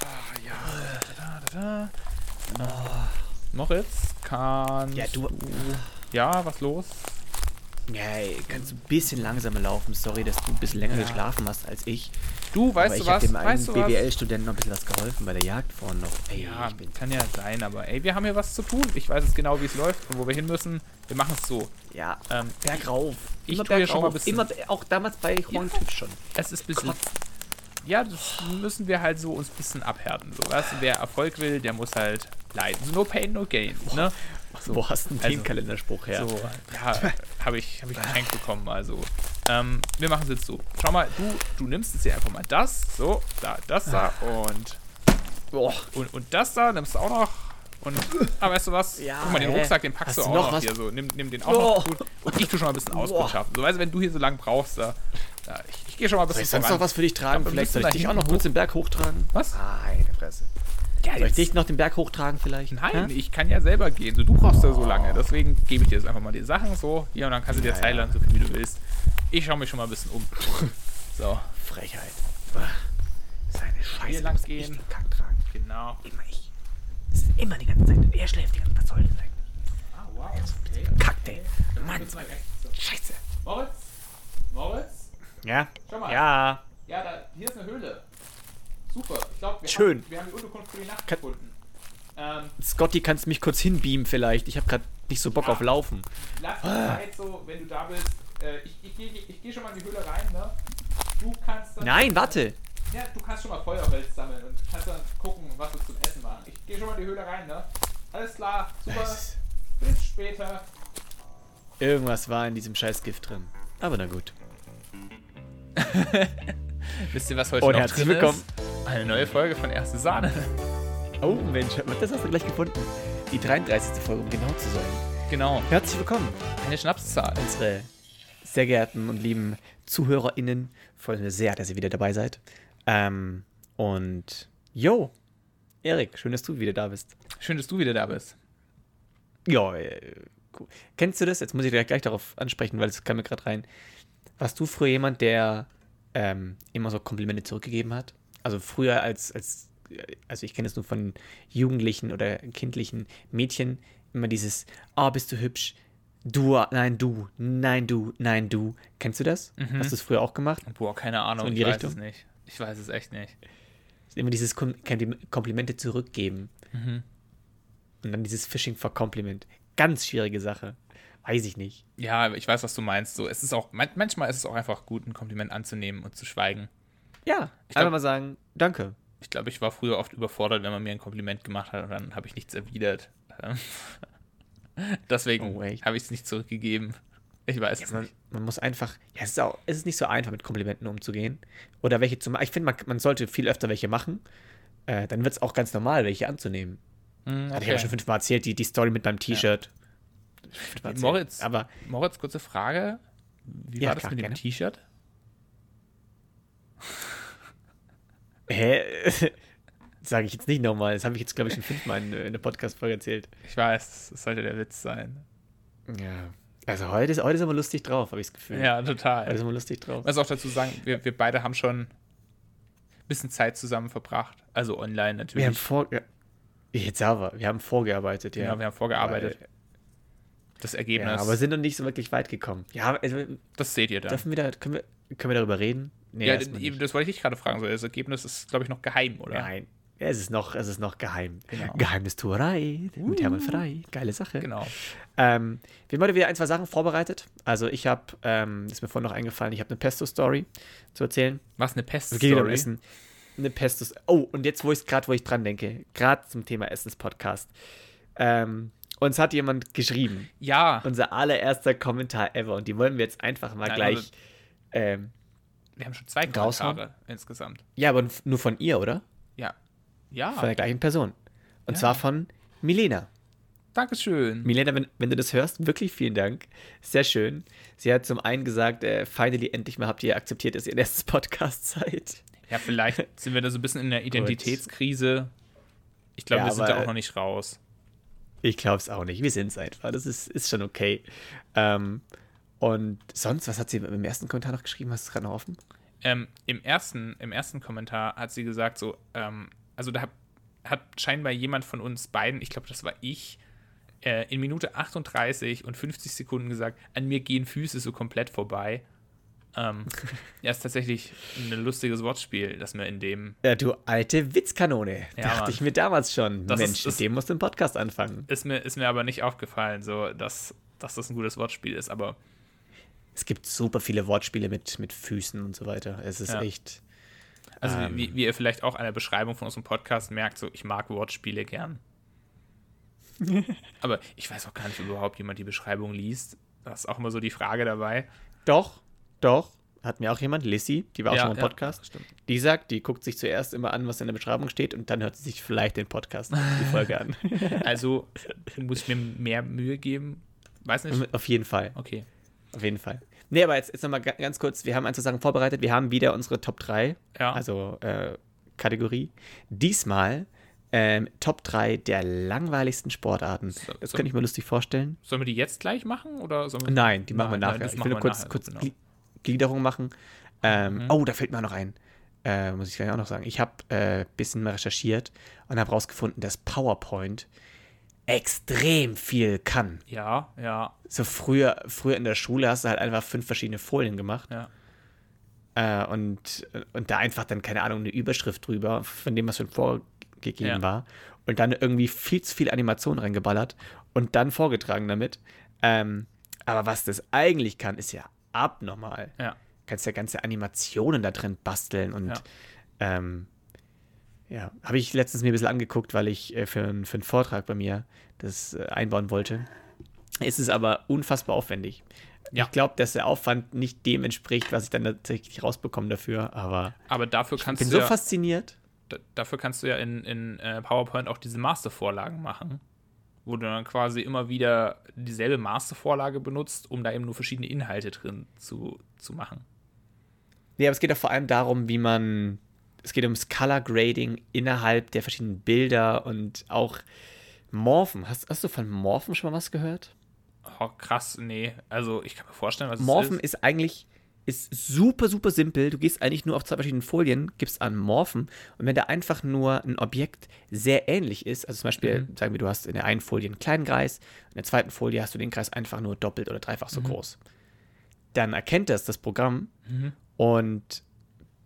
Ah, ja. Da, da, da, da. Moritz, kannst Ja, du- Ja, was los? Ja, ey, kannst du ein bisschen langsamer laufen. Sorry, dass du ein bisschen länger Ja. geschlafen hast als ich. Du, weißt Aber du ich habe was? dem einen Weißt du was? BWL-Studenten noch ein bisschen was geholfen bei der Jagd vorhin noch. Ey, Ja, ich bin kann ja sein, aber ey, wir haben hier was zu tun. Ich weiß jetzt genau, wie es läuft und wo wir hin müssen. Wir machen es so. ja, Ähm, bergauf. ich Immer tu hier schon mal bergauf. ein bisschen- Immer, auch damals bei Juan Typ schon. es ist ein bisschen. Ja, das müssen wir halt so uns ein bisschen abhärten. So, weißt wer Erfolg will, der muss halt leiden. So, no pain, no gain. Ne? So, Wo hast du denn also- den Kalenderspruch her? So, ja, habe ich, hab ich geschenkt bekommen. Also, ähm, wir machen es jetzt so. Schau mal, du, du nimmst jetzt hier einfach mal das, so, da, das da und, Boah. und, und das da, nimmst du auch noch. Und, aber weißt du was? Ja, Guck mal, den? Rucksack, den packst du auch noch hier so. Nimm, nimm den auch Oh. noch gut. Und ich tu schon mal ein bisschen Auskundschaften. So, weißt du, wenn du hier so lange brauchst, da, da ich, ich gehe schon mal ein Soll bisschen ich sonst voran. noch was für dich tragen? wir Vielleicht soll ich dich auch noch kurz den Berg hochtragen? Was? Meine Fresse. Ja, Soll ich jetzt- dich noch den Berg hochtragen vielleicht? Nein, Hä? ich kann ja selber gehen. So, du brauchst ja so lange. Deswegen gebe ich dir jetzt einfach mal die Sachen so. Hier, und dann kannst du dir Ja, Zeit ja. lang, so viel wie du willst. Ich schaue mich schon mal ein bisschen um. So, Frechheit. Das ist eine Scheiße. Hier lang gehen. Kack tragen. genau. Immer ich. Das ist immer die ganze Zeit. Er schläft die ganze Zeit. Was soll das sein? Ah, wow. Okay. Kack, ey. Mann. Scheiße. Moritz? Moritz? Ja? Schau mal. Ja. Ja, da, hier ist eine Höhle. Super. Ich glaube, wir, Schön. Haben, wir haben die Unterkunft für die Nacht Kann- gefunden. Ähm, Scotty, kannst du mich kurz hinbeamen vielleicht? Ich habe gerade nicht so Bock Ja. auf Laufen. lass die Zeit so, wenn du da bist. Äh, ich ich, gehe ich geh schon mal in die Höhle rein, ne? Du kannst dann. Nein, warte. Ja, du kannst schon mal Feuerholz sammeln und kannst dann gucken, was wir zum Essen machen. Ich gehe schon mal in die Höhle rein, ne? Alles klar, super. Es- Bis später. Irgendwas war in diesem Scheißgift drin. Aber na gut. Wisst ihr, was heute Und noch herzlich drin willkommen. ist? Eine neue Folge von Erste Sahne. Oh Mensch, das hast du gleich gefunden. Die 33. Folge, um genau zu sein. Genau, Herzlich willkommen. eine Schnapszahl. Unsere sehr geehrten und lieben ZuhörerInnen. Freuen wir sehr, dass ihr wieder dabei seid. Ähm, und yo, Erik, schön, dass du wieder da bist. Schön, dass du wieder da bist. Ja, äh, cool. Kennst du das? Jetzt muss ich gleich, gleich darauf ansprechen, weil es kam mir gerade rein. Warst du früher jemand, der ähm, immer so Komplimente zurückgegeben hat? Also früher als, als also ich kenne es nur von Jugendlichen oder kindlichen Mädchen, immer dieses, oh, bist du hübsch, du, nein, du, nein, du, nein, du. Kennst du das? Mhm. Hast du es früher auch gemacht? Boah, keine Ahnung, So in ich die weiß Richtung? es nicht. Ich weiß es echt nicht. Immer dieses Kom Komplim- Komplimente zurückgeben. Mhm. Und dann dieses Fishing for Compliment. Ganz schwierige Sache. Weiß ich nicht. Ja, ich weiß, was du meinst. So, es ist auch, man, manchmal ist es auch einfach gut, ein Kompliment anzunehmen und zu schweigen. Ja, Ich einfach glaub- mal sagen, danke. Ich glaube, ich war früher oft überfordert, wenn man mir ein Kompliment gemacht hat und dann habe ich nichts erwidert. Deswegen Oh, habe ich es nicht zurückgegeben. Ich weiß es Man, nicht. man muss einfach, ja, es ist, auch, es ist nicht so einfach, mit Komplimenten umzugehen. Oder welche zu machen. Ich finde, man, man sollte viel öfter welche machen. Äh, dann wird es auch ganz normal, welche anzunehmen. Hm, Hatte ich ja schon fünfmal erzählt, die, die Story mit meinem T-Shirt. Erzählt. Moritz, Aber Moritz, kurze Frage. Wie Ja, war das klar, mit dem. T-Shirt? Hä? Sage ich jetzt nicht nochmal. Das habe ich jetzt, glaube ich, schon fünfmal in, in der Podcast-Folge erzählt. Ich weiß, das sollte der Witz sein. Ja. Also heute ist, heute ist aber lustig drauf, habe ich das Gefühl. Ja, Heute total. ist immer lustig drauf. Muss auch dazu sagen, wir, wir beide haben schon ein bisschen Zeit zusammen verbracht. Also online natürlich. Wir haben vor... Jetzt aber, wir haben vorgearbeitet, ja. Genau, wir haben vorgearbeitet. Weil- das Ergebnis, Ja, aber sind noch nicht so wirklich weit gekommen. Ja, also, das seht ihr dann. dürfen wir da, können wir, können wir darüber reden? Nee, ja, das wollte ich dich gerade fragen. So, das Ergebnis ist, glaube ich, noch geheim, oder? Nein. Es ist noch, es ist noch geheim. Genau. Geheimnistuerei mit Hermann Frei. Geile Sache. Genau. Ähm, wir haben heute wieder ein, zwei Sachen vorbereitet. Also ich habe, ähm, ist mir vorhin noch eingefallen, ich habe eine Pesto-Story zu erzählen. Was eine Pest. Es geht wieder um Essen. Eine Pesto. Oh, und jetzt, wo ich gerade, wo ich dran denke, gerade zum Thema Essenspodcast. Ähm, uns hat jemand geschrieben, Ja, unser allererster Kommentar ever. Und die wollen wir jetzt einfach mal Nein, gleich. also- wir haben schon zwei? Kommentare insgesamt. ja, aber nur von ihr, oder? Ja. Von der gleichen Person. Und Ja. zwar von Milena. Dankeschön. Milena, wenn, wenn du das hörst, wirklich vielen Dank. Sehr schön. Sie hat zum einen gesagt, äh, finally, endlich mal habt ihr akzeptiert, dass ihr ein erstes Podcast seid. Ja, vielleicht sind wir da so ein bisschen in der Identitätskrise. Ich glaube, Ja, wir sind da auch noch nicht raus. Ich glaube es auch nicht. Wir sind es einfach. Das ist, ist schon okay. Ähm, und sonst, was hat sie im ersten Kommentar noch geschrieben? Hast du es gerade noch offen? Ähm, im, ersten, Im ersten Kommentar hat sie gesagt, so, ähm, also da hat, scheinbar jemand von uns beiden, ich glaube, das war ich, äh, in Minute 38 und 50 Sekunden gesagt, an mir gehen Füße so komplett vorbei. Ähm, ja, ist tatsächlich ein lustiges Wortspiel, das mir in dem. Ja, du alte Witzkanone. Ja, Dachte Mann. ich mir damals schon. Das Mensch, ist- mit dem musst du einen Podcast anfangen. Ist mir, ist mir aber nicht aufgefallen, so, dass, dass das ein gutes Wortspiel ist, aber Es gibt super viele Wortspiele mit, mit Füßen und so weiter. Es ist Ja. echt. Also, Ähm. wie, wie ihr vielleicht auch an der Beschreibung von unserem Podcast merkt, so, ich mag Wortspiele gern. Aber ich weiß auch gar nicht, ob überhaupt jemand die Beschreibung liest. Das ist auch immer so die Frage dabei. Doch, doch. Hat mir auch jemand, Lissy, die war auch Ja, schon mal im ja, Podcast. stimmt. Die sagt, die guckt sich zuerst immer an, was in der Beschreibung steht und dann hört sie sich vielleicht den Podcast, die Folge an. Also muss ich mir mehr Mühe geben. Weiß nicht. Auf jeden Fall. Okay. Auf jeden Fall. Nee, aber jetzt, jetzt nochmal ga- ganz kurz. Wir haben ein, zwei Sachen vorbereitet. Wir haben wieder unsere Top 3, Ja. also äh, Kategorie. Diesmal ähm, Top 3 der langweiligsten Sportarten. So- Das so- könnte ich mir lustig vorstellen. Sollen wir die jetzt gleich machen? Oder sollen wir Nein, die machen wir Nein, nachher. nein, ich will nur wir kurz, nachher, kurz genau. Gli- Gliederung machen. Ähm, Mhm. Oh, da fällt mir auch noch ein. Äh, muss ich gleich auch noch sagen. Ich habe ein äh, bisschen mal recherchiert und habe rausgefunden, dass PowerPoint extrem viel kann. Ja, ja, So früher, früher in der Schule hast du halt einfach fünf verschiedene Folien gemacht ja. äh, und, und da einfach dann, keine Ahnung, eine Überschrift drüber, von dem, was schon vorgegeben Ja. war. Und dann irgendwie viel zu viel Animation reingeballert und dann vorgetragen damit. Ähm, aber was das eigentlich kann, ist ja abnormal. Ja. kannst ja ganze Animationen da drin basteln und Ja. ähm, ja, habe ich letztens mir ein bisschen angeguckt, weil ich äh, für, einen- für einen Vortrag bei mir das äh, einbauen wollte. Es ist aber unfassbar aufwendig. Ja. Ich glaube, dass der Aufwand nicht dem entspricht, was ich dann tatsächlich rausbekomme dafür, aber Aber dafür ich kannst bin du so ja, fasziniert. dafür kannst du ja in, in äh, PowerPoint auch diese Mastervorlagen machen, wo du dann quasi immer wieder dieselbe Mastervorlage benutzt, um da eben nur verschiedene Inhalte drin zu, zu machen. Nee, aber es geht auch vor allem darum, wie man. Es geht ums Color Grading innerhalb der verschiedenen Bilder und auch Morphen. Hast, hast du von Morphen schon mal was gehört? Oh, krass, nee. Also ich kann mir vorstellen, was Morphen es ist. ist eigentlich ist super, super simpel. Du gehst eigentlich nur auf zwei verschiedenen Folien, gibst an Morphen und wenn da einfach nur ein Objekt sehr ähnlich ist, also zum Beispiel, Mhm. sagen wir, du hast in der einen Folie einen kleinen Kreis, in der zweiten Folie hast du den Kreis einfach nur doppelt oder dreifach Mhm. so groß, dann erkennt das das Programm Mhm. und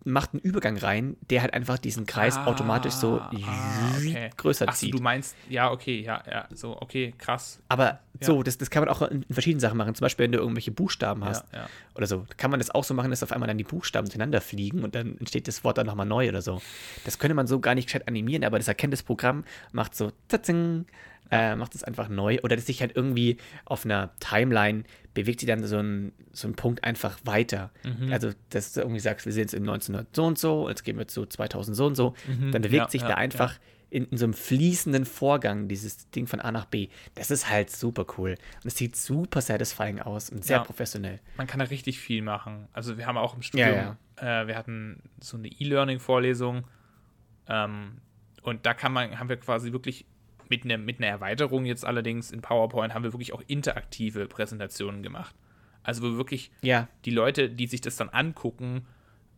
macht einen Übergang rein, der halt einfach diesen Kreis Ah, automatisch so ah, okay. größer Ach zieht. du meinst, ja, okay, ja, ja, so, okay, krass. Aber Ja. so, das, das kann man auch in, in verschiedenen Sachen machen. Zum Beispiel, wenn du irgendwelche Buchstaben hast Ja, ja. oder so, kann man das auch so machen, dass auf einmal dann die Buchstaben zueinander fliegen und dann entsteht das Wort dann nochmal neu oder so. Das könnte man so gar nicht gescheit animieren, aber das erkennt das Programm, macht so, tatzing, äh, macht es einfach neu oder dass sich halt irgendwie auf einer Timeline bewegt sich dann so ein, so ein Punkt einfach weiter. Mhm. Also, dass du irgendwie sagst, wir sind jetzt in 1900 so und so, jetzt gehen wir zu 2000 so und so, Mhm, dann bewegt ja, sich ja, da einfach in, in so einem fließenden Vorgang dieses Ding von A nach B. Das ist halt super cool. Und es sieht super satisfying aus und sehr Ja. professionell. Man kann da richtig viel machen. Also wir haben auch im Studium, Ja, Äh, wir hatten so eine E-Learning-Vorlesung ähm, und da kann man, haben wir quasi wirklich mit, ne, mit einer Erweiterung jetzt allerdings in PowerPoint haben wir wirklich auch interaktive Präsentationen gemacht. Also wo wirklich Ja, die Leute, die sich das dann angucken,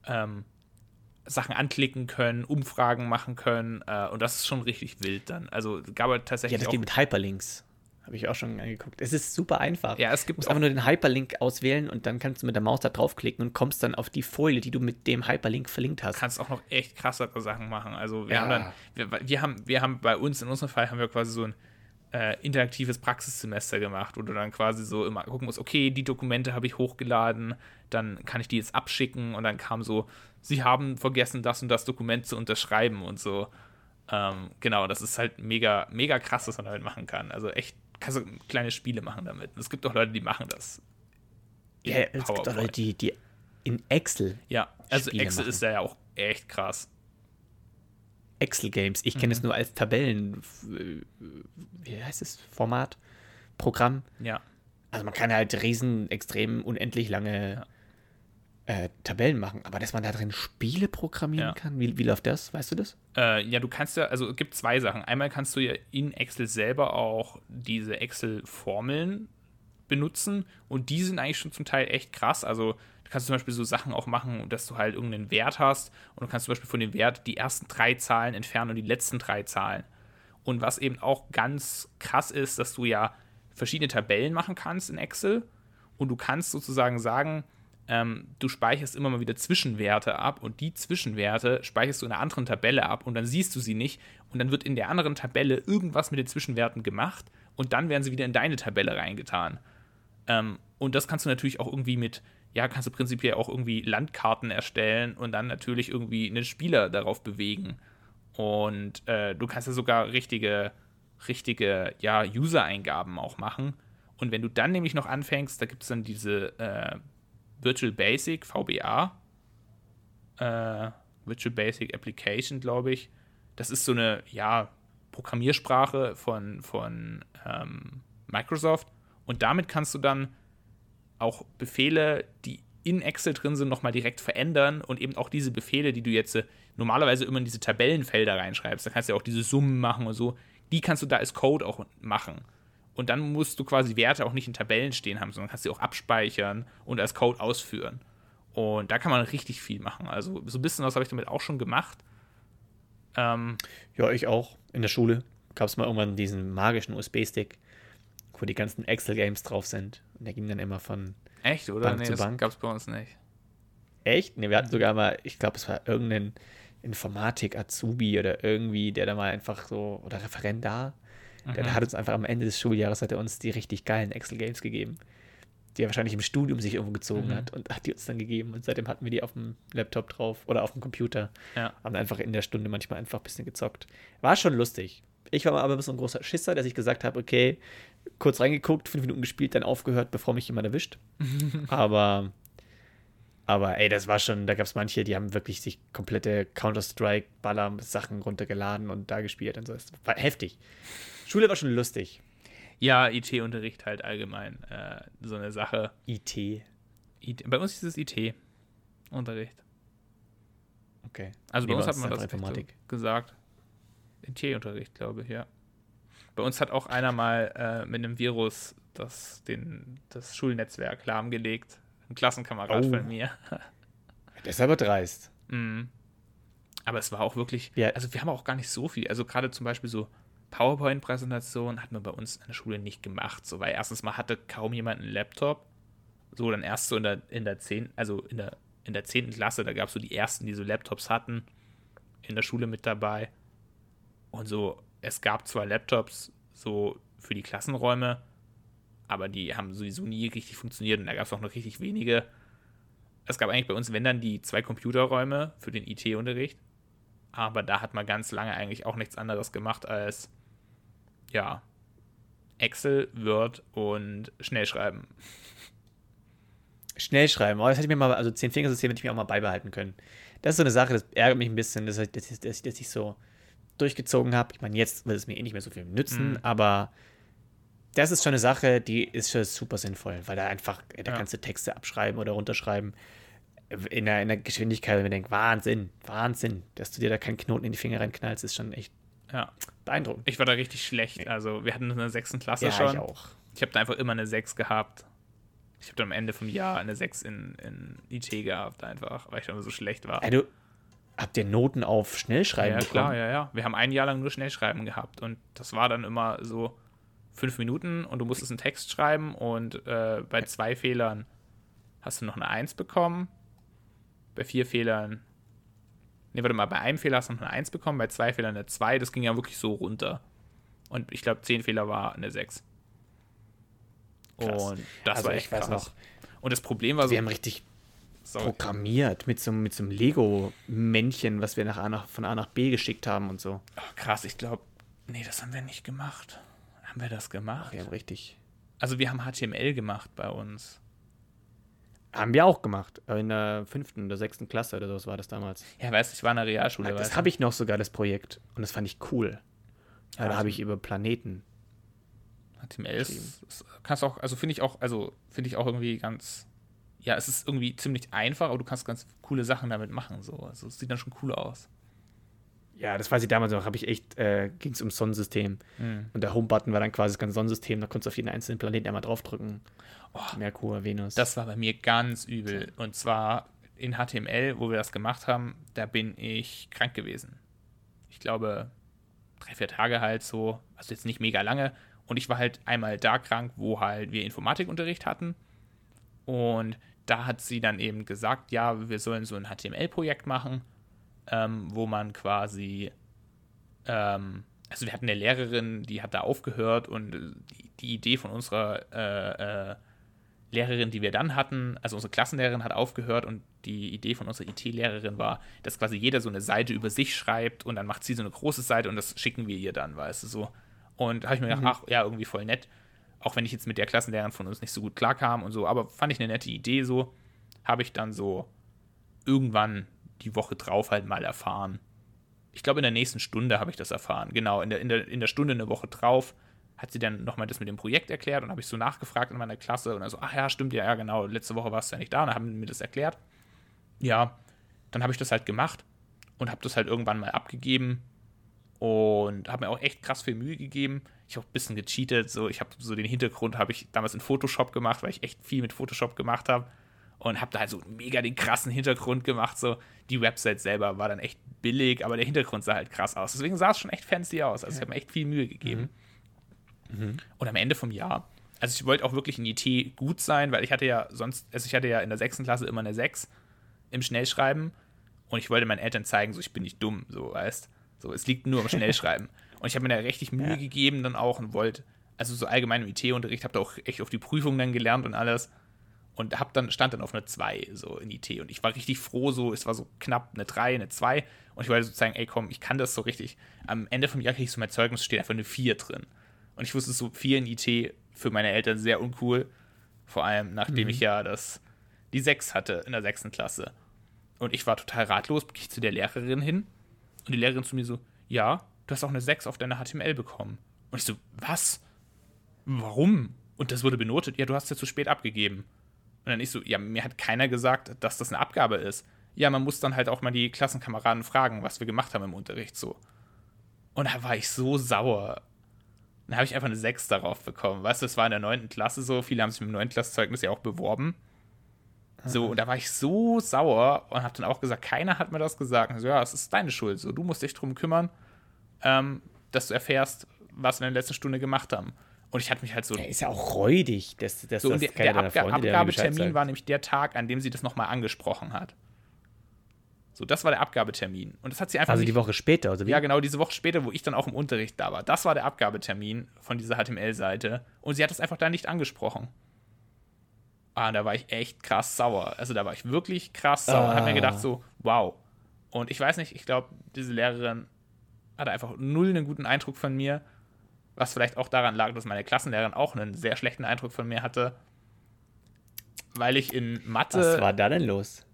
ähm, Sachen anklicken können, Umfragen machen können äh, und das ist schon richtig wild dann. Also gab es ja tatsächlich das auch geht mit Hyperlinks. Habe ich auch schon angeguckt. Es ist super einfach. Ja, es Du gibt musst auch, einfach nur den Hyperlink auswählen und dann kannst du mit der Maus da draufklicken und kommst dann auf die Folie, die du mit dem Hyperlink verlinkt hast. kannst auch noch echt krassere Sachen machen. Also wir Ja. haben dann, wir, wir haben, wir haben bei uns, in unserem Fall haben wir quasi so ein äh, interaktives Praxissemester gemacht, wo du dann quasi so immer gucken musst, okay, die Dokumente habe ich hochgeladen, dann kann ich die jetzt abschicken und dann kam so, sie haben vergessen, das und das Dokument zu unterschreiben und so. Ähm, genau, das ist halt mega, mega krass, was man damit machen kann. Also echt, kannst du kleine Spiele machen damit. Und es gibt auch Leute, die machen das. in Ja, es gibt auch PowerPoint. Leute, die, die in Excel, Ja, also Spiele Excel machen. ist ja auch echt krass. Excel-Games. Ich kenne es nur als Tabellen, äh, wie heißt es, Format, Programm. Ja. Also man kann halt riesen, extrem, unendlich lange äh, Tabellen machen. Aber dass man da drin Spiele programmieren Ja. kann, wie, wie läuft das? Weißt du das? Äh, ja, du kannst ja, also es gibt zwei Sachen. Einmal kannst du ja in Excel selber auch diese Excel-Formeln benutzen und die sind eigentlich schon zum Teil echt krass. Also Du kannst zum Beispiel so Sachen auch machen, dass du halt irgendeinen Wert hast und du kannst zum Beispiel von dem Wert die ersten drei Zahlen entfernen und die letzten drei Zahlen. Und was eben auch ganz krass ist, dass du ja verschiedene Tabellen machen kannst in Excel und du kannst sozusagen sagen, ähm, du speicherst immer mal wieder Zwischenwerte ab und die Zwischenwerte speicherst du in einer anderen Tabelle ab und dann siehst du sie nicht und dann wird in der anderen Tabelle irgendwas mit den Zwischenwerten gemacht und dann werden sie wieder in deine Tabelle reingetan. Ähm, und das kannst du natürlich auch irgendwie mit, ja, kannst du prinzipiell auch irgendwie Landkarten erstellen und dann natürlich irgendwie einen Spieler darauf bewegen. Und äh, du kannst ja sogar richtige, richtige, ja, User-Eingaben auch machen. Und wenn du dann nämlich noch anfängst, da gibt es dann diese äh, Virtual Basic, VBA, äh, Virtual Basic Application, glaube ich. Das ist so eine, ja, Programmiersprache von, von ähm, Microsoft. Und damit kannst du dann auch Befehle, die in Excel drin sind, nochmal direkt verändern und eben auch diese Befehle, die du jetzt äh, normalerweise immer in diese Tabellenfelder reinschreibst, da kannst du ja auch diese Summen machen und so, die kannst du da als Code auch machen. Und dann musst du quasi Werte auch nicht in Tabellen stehen haben, sondern kannst sie auch abspeichern und als Code ausführen. Und da kann man richtig viel machen. Also so ein bisschen was habe ich damit auch schon gemacht. Ähm, ja, ich auch. In der Schule gab es mal irgendwann diesen magischen USB-Stick, wo die ganzen Excel-Games drauf sind. Und der ging dann immer von Echt, oder? Bank nee, zu Bank. gab es bei uns nicht. Echt? Ne, wir hatten sogar mal, ich glaube, es war irgendein Informatik-Azubi oder irgendwie, der da mal einfach so, oder Referent mhm. der, der hat uns einfach am Ende des Schuljahres, hat er uns die richtig geilen Excel-Games gegeben die er wahrscheinlich im Studium sich irgendwo gezogen mhm. hat und hat die uns dann gegeben. Und seitdem hatten wir die auf dem Laptop drauf oder auf dem Computer. Ja. Haben einfach in der Stunde manchmal einfach ein bisschen gezockt. War schon lustig. Ich war aber so ein großer Schisser, dass ich gesagt habe, okay, kurz reingeguckt, fünf Minuten gespielt, dann aufgehört, bevor mich jemand erwischt. aber, aber ey, das war schon, da gab es manche, die haben wirklich sich komplette Counter-Strike-Baller-Sachen runtergeladen und da gespielt und so. Das war heftig. Schule war schon lustig. Ja, IT-Unterricht halt allgemein äh, so eine Sache. IT. IT. Bei uns ist es IT-Unterricht. Okay. Also bei uns hat man das Informatik. So gesagt. IT-Unterricht, glaube ich, ja. Bei uns hat auch einer mal äh, mit einem Virus das, den, das Schulnetzwerk lahmgelegt. Ein Klassenkamerad oh. von mir. Das ist aber dreist. Mhm. Aber es war auch wirklich, ja. also wir haben auch gar nicht so viel. Also gerade zum Beispiel so PowerPoint-Präsentation hat man bei uns in der Schule nicht gemacht, so, weil erstens mal hatte kaum jemand einen Laptop. So, dann erst so in der, in der 10., also in der, in der 10. Klasse, da gab es so die ersten, die so Laptops hatten, in der Schule mit dabei. Und so, es gab zwar Laptops so für die Klassenräume, aber die haben sowieso nie richtig funktioniert und da gab es auch noch richtig wenige. Es gab eigentlich bei uns, wenn dann, die zwei Computerräume für den IT-Unterricht. Aber da hat man ganz lange eigentlich auch nichts anderes gemacht als ja, Excel, Word und Schnellschreiben. Schnellschreiben, oh, das hätte ich mir mal, also 10 Fingersystem hätte ich mir auch mal beibehalten können. Das ist so eine Sache, das ärgert mich ein bisschen, dass, dass, dass, dass ich so durchgezogen habe. Ich meine, jetzt wird es mir eh nicht mehr so viel nützen, mhm. aber das ist schon eine Sache, die ist schon super sinnvoll, weil da einfach, da ja. kannst du Texte abschreiben oder runterschreiben in der, in der Geschwindigkeit, wenn man denkt, Wahnsinn, Wahnsinn, dass du dir da keinen Knoten in die Finger reinknallst, ist schon echt ja. beeindruckend. Ich war da richtig schlecht. Also wir hatten in der sechsten Klasse ja, schon. Ich auch. Ich habe da einfach immer eine 6 gehabt. Ich habe dann am Ende vom Jahr eine 6 in, in IT gehabt, einfach, weil ich dann so schlecht war. Ja, du, habt ihr Noten auf Schnellschreiben ja, bekommen? klar, ja, ja. Wir haben ein Jahr lang nur Schnellschreiben gehabt und das war dann immer so fünf Minuten und du musstest einen Text schreiben und äh, bei zwei Fehlern hast du noch eine 1 bekommen bei vier Fehlern. Ne, warte mal, bei einem Fehler hast du noch eine 1 bekommen, bei zwei Fehlern eine 2. Das ging ja wirklich so runter. Und ich glaube, zehn Fehler war eine 6. Krass. Und das also war echt krass. Noch, Und das Problem war so. Wir haben richtig sorry. programmiert mit so, mit so einem Lego-Männchen, was wir nach A nach, von A nach B geschickt haben und so. Oh, krass, ich glaube, nee, das haben wir nicht gemacht. Haben wir das gemacht? Wir haben richtig. Also wir haben HTML gemacht bei uns. Haben wir auch gemacht. In der fünften oder sechsten Klasse oder sowas war das damals. Ja, weißt du, ich war in der Realschule. Ja, das habe ich noch sogar, das Projekt. Und das fand ich cool. Ja, da habe ich über Planeten. HTML ist, ist, kannst auch, also finde ich auch, also finde ich auch irgendwie ganz, ja, es ist irgendwie ziemlich einfach, aber du kannst ganz coole Sachen damit machen. So. Also es sieht dann schon cool aus. Ja, das weiß ich damals noch, habe ich echt, äh, ging es ums Sonnensystem. Mhm. Und der Home-Button war dann quasi das ganze Sonnensystem, da konntest du auf jeden einzelnen Planeten einmal draufdrücken. Oh, Merkur, Venus. Das war bei mir ganz übel. Und zwar in HTML, wo wir das gemacht haben, da bin ich krank gewesen. Ich glaube, drei, vier Tage halt so, also jetzt nicht mega lange. Und ich war halt einmal da krank, wo halt wir Informatikunterricht hatten. Und da hat sie dann eben gesagt, ja, wir sollen so ein HTML-Projekt machen, ähm, wo man quasi, ähm, also wir hatten eine Lehrerin, die hat da aufgehört und die, die Idee von unserer äh, äh, Lehrerin, die wir dann hatten, also unsere Klassenlehrerin hat aufgehört und die Idee von unserer IT-Lehrerin war, dass quasi jeder so eine Seite über sich schreibt und dann macht sie so eine große Seite und das schicken wir ihr dann, weißt du so. Und da habe ich mir gedacht, Mhm. ach ja, irgendwie voll nett. Auch wenn ich jetzt mit der Klassenlehrerin von uns nicht so gut klarkam und so, aber fand ich eine nette Idee so. Habe ich dann so irgendwann die Woche drauf halt mal erfahren. Ich glaube, in der nächsten Stunde habe ich das erfahren. Genau, in der, in, der, in der Stunde eine Woche drauf hat sie dann nochmal das mit dem Projekt erklärt und habe ich so nachgefragt in meiner Klasse und dann so, ach ja, stimmt, ja, ja, genau, letzte Woche warst du ja nicht da und dann haben mir das erklärt. Ja, dann habe ich das halt gemacht und habe das halt irgendwann mal abgegeben und habe mir auch echt krass viel Mühe gegeben. Ich habe ein bisschen gecheatet, so ich habe so den Hintergrund habe ich damals in Photoshop gemacht, weil ich echt viel mit Photoshop gemacht habe und habe da halt so mega den krassen Hintergrund gemacht, so die Website selber war dann echt billig, aber der Hintergrund sah halt krass aus. Deswegen sah es schon echt fancy aus. Also ich habe mir echt viel Mühe gegeben. Und am Ende vom Jahr, also ich wollte auch wirklich in IT gut sein, weil ich hatte ja sonst, also ich hatte ja in der sechsten Klasse immer eine 6 im Schnellschreiben und ich wollte meinen Eltern zeigen, so ich bin nicht dumm, so weißt. So, es liegt nur am Schnellschreiben. und ich habe mir da richtig Mühe Ja. gegeben dann auch und wollte, also so allgemein im IT-Unterricht, habe da auch echt auf die Prüfung dann gelernt und alles und hab dann, stand dann auf eine 2 so in IT und ich war richtig froh, so, es war so knapp eine 3, eine 2 und ich wollte so zeigen, ey komm, ich kann das so richtig. Am Ende vom Jahr kriege ich so mein Zeugnis, steht einfach eine 4 drin. Und ich wusste so viel in IT für meine Eltern sehr uncool, vor allem nachdem ich ja das, die 6 hatte in der 6. Klasse. Und ich war total ratlos, gehe ich zu der Lehrerin hin und die Lehrerin zu mir so, ja, du hast auch eine 6 auf deine HTML bekommen. Und ich so, was? Warum? Und das wurde benotet, ja, du hast ja zu spät abgegeben. Und dann ich so, ja, mir hat keiner gesagt, dass das eine Abgabe ist. Ja, man muss dann halt auch mal die Klassenkameraden fragen, was wir gemacht haben im Unterricht so. Und da war ich so sauer. Dann habe ich einfach eine 6 darauf bekommen. Weißt du, das war in der 9. Klasse so. Viele haben sich mit dem 9. Klassenzeugnis ja auch beworben. So, und da war ich so sauer und habe dann auch gesagt, keiner hat mir das gesagt. Und so, ja, es ist deine Schuld. So, du musst dich drum kümmern, ähm, dass du erfährst, was wir in der letzten Stunde gemacht haben. Und ich hatte mich halt so. Der ist ja auch räudig, dass, dass so das der, der Abga Freunde, Abgabetermin war nämlich der Tag, an dem sie das nochmal angesprochen hat. So, das war der Abgabetermin. Und das hat sie einfach Also nicht die Woche später, oder wie? ja, genau, diese Woche später, wo ich dann auch im Unterricht da war. Das war der Abgabetermin von dieser HTML-Seite. Und sie hat es einfach da nicht angesprochen. Ah, da war ich echt krass sauer. Also da war ich wirklich krass sauer. Und hab mir Ah. gedacht so, wow. Und ich weiß nicht, ich glaube, diese Lehrerin hatte einfach null einen guten Eindruck von mir. Was vielleicht auch daran lag, dass meine Klassenlehrerin auch einen sehr schlechten Eindruck von mir hatte. Weil ich in Mathe Was war da denn los?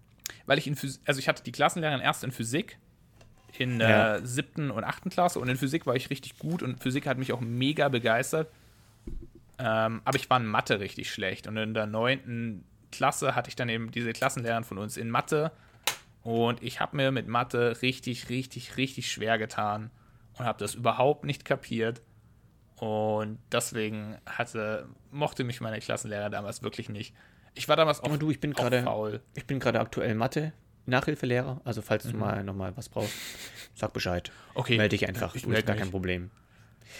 weil ich in Physik, also ich hatte die Klassenlehrerin erst in Physik in der Ja. siebten und achten Klasse und in Physik war ich richtig gut und Physik hat mich auch mega begeistert. Ähm, aber ich war in Mathe richtig schlecht und in der neunten Klasse hatte ich dann eben diese Klassenlehrerin von uns in Mathe und ich habe mir mit Mathe richtig, richtig, richtig schwer getan und habe das überhaupt nicht kapiert. Und deswegen hatte, mochte mich meine Klassenlehrerin damals wirklich nicht. Ich war damals auch, Aber du, ich bin auch gerade faul. ich bin gerade aktuell Mathe Nachhilfelehrer, also falls Mhm. du mal nochmal was brauchst, sag Bescheid. Okay. Melde dich einfach, Ich du melde ist gar mich. kein Problem.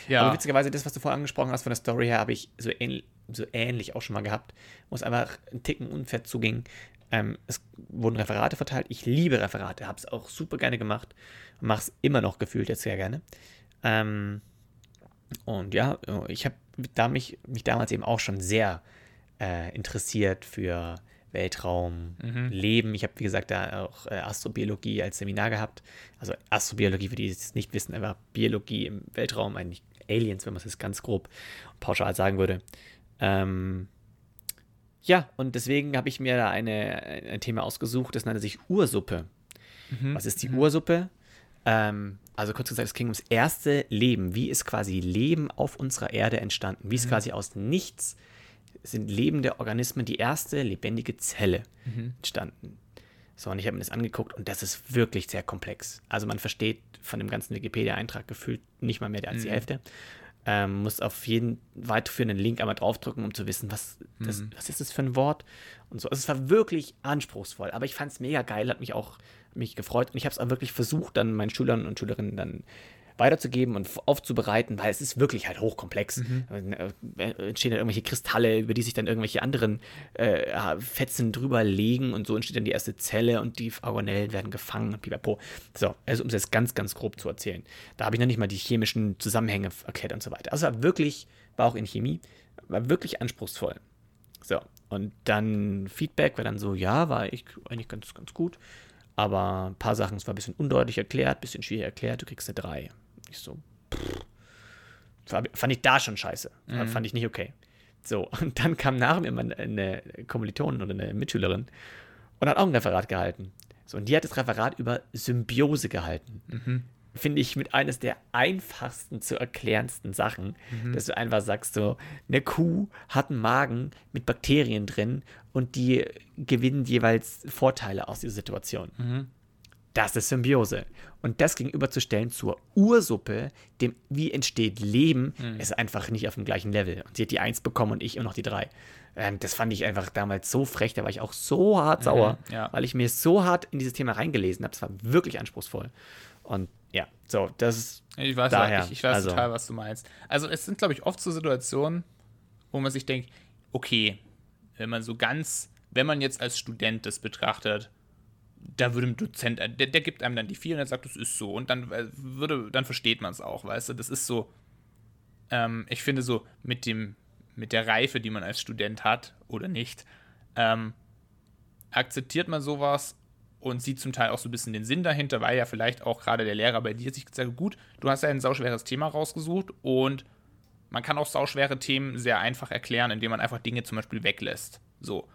Ja. Aber witzigerweise, das, was du vorher angesprochen hast von der Story her, habe ich so, ähnlich, so ähnlich auch schon mal gehabt, wo es einfach einen Ticken unfair zuging. Ähm, es wurden Referate verteilt. Ich liebe Referate, habe es auch super gerne gemacht. Mache es immer noch gefühlt jetzt sehr gerne. Ähm, und ja, ich habe da mich, mich damals eben auch schon sehr äh, interessiert für Weltraum, Mhm. Leben. Ich habe, wie gesagt, da auch äh, Astrobiologie als Seminar gehabt. Also Astrobiologie, für die es nicht wissen, einfach Biologie im Weltraum, eigentlich Aliens, wenn man es jetzt ganz grob pauschal sagen würde. Ähm, ja, und deswegen habe ich mir da eine, ein Thema ausgesucht, das nannte sich Ursuppe. Mhm. Was ist die Ursuppe? Ähm, also kurz gesagt, es ging ums erste Leben. Wie ist quasi Leben auf unserer Erde entstanden? Wie ist quasi aus nichts sind lebende Organismen die erste lebendige Zelle entstanden? So, und ich habe mir das angeguckt und das ist wirklich sehr komplex. Also man versteht von dem ganzen Wikipedia-Eintrag gefühlt nicht mal mehr als mhm. die Hälfte. Ähm, muss auf jeden weiterführenden Link einmal draufdrücken, um zu wissen, was, das, mhm. was ist das für ein Wort und so. Also es war wirklich anspruchsvoll, aber ich fand es mega geil, hat mich auch mich gefreut und ich habe es auch wirklich versucht, dann meinen Schülern und Schülerinnen dann weiterzugeben und aufzubereiten, weil es ist wirklich halt hochkomplex. Mhm. Äh, entstehen dann irgendwelche Kristalle, über die sich dann irgendwelche anderen äh, Fetzen drüber legen und so entsteht dann die erste Zelle und die Organellen werden gefangen und pipapo. So, also um es jetzt ganz, ganz grob zu erzählen. Da habe ich noch nicht mal die chemischen Zusammenhänge erklärt und so weiter. Also war wirklich, war auch in Chemie, war wirklich anspruchsvoll. So, und dann Feedback war dann so, ja, war ich eigentlich ganz, ganz gut. Aber ein paar Sachen, es war ein bisschen undeutlich erklärt, ein bisschen schwierig erklärt, du kriegst eine 3. Ich so, pff, fand ich da schon scheiße. Mhm. Fand ich nicht okay. So, und dann kam nach mir eine Kommilitonin oder eine Mitschülerin und hat auch ein Referat gehalten. So, und die hat das Referat über Symbiose gehalten. Mhm. Finde ich mit eines der einfachsten zu erklärendsten Sachen, mhm. dass du einfach sagst, so, eine Kuh hat einen Magen mit Bakterien drin und die gewinnen jeweils Vorteile aus dieser Situation. Mhm. Das ist Symbiose. Und das gegenüberzustellen zur Ursuppe, dem wie entsteht Leben, mhm. ist einfach nicht auf dem gleichen Level. Und sie hat die Eins bekommen und ich und noch die drei. Ähm, das fand ich einfach damals so frech, da war ich auch so hart mhm, sauer, ja. weil ich mir so hart in dieses Thema reingelesen habe. Es war wirklich anspruchsvoll. Und ja, so, das ist. Ich weiß, daher, ich, ich weiß also, total, was du meinst. Also, es sind, glaube ich, oft so Situationen, wo man sich denkt, okay, wenn man so ganz, wenn man jetzt als Student das betrachtet, da würde ein Dozent, der, der, gibt einem dann die vier und er sagt, das ist so. Und dann äh, würde, dann versteht man es auch, weißt du? Das ist so, ähm, ich finde so, mit dem, mit der Reife, die man als Student hat oder nicht, ähm, akzeptiert man sowas und sieht zum Teil auch so ein bisschen den Sinn dahinter, weil ja vielleicht auch gerade der Lehrer bei dir sich gesagt hat, gut, du hast ja ein sauschweres Thema rausgesucht und man kann auch sauschwere Themen sehr einfach erklären, indem man einfach Dinge zum Beispiel weglässt. So.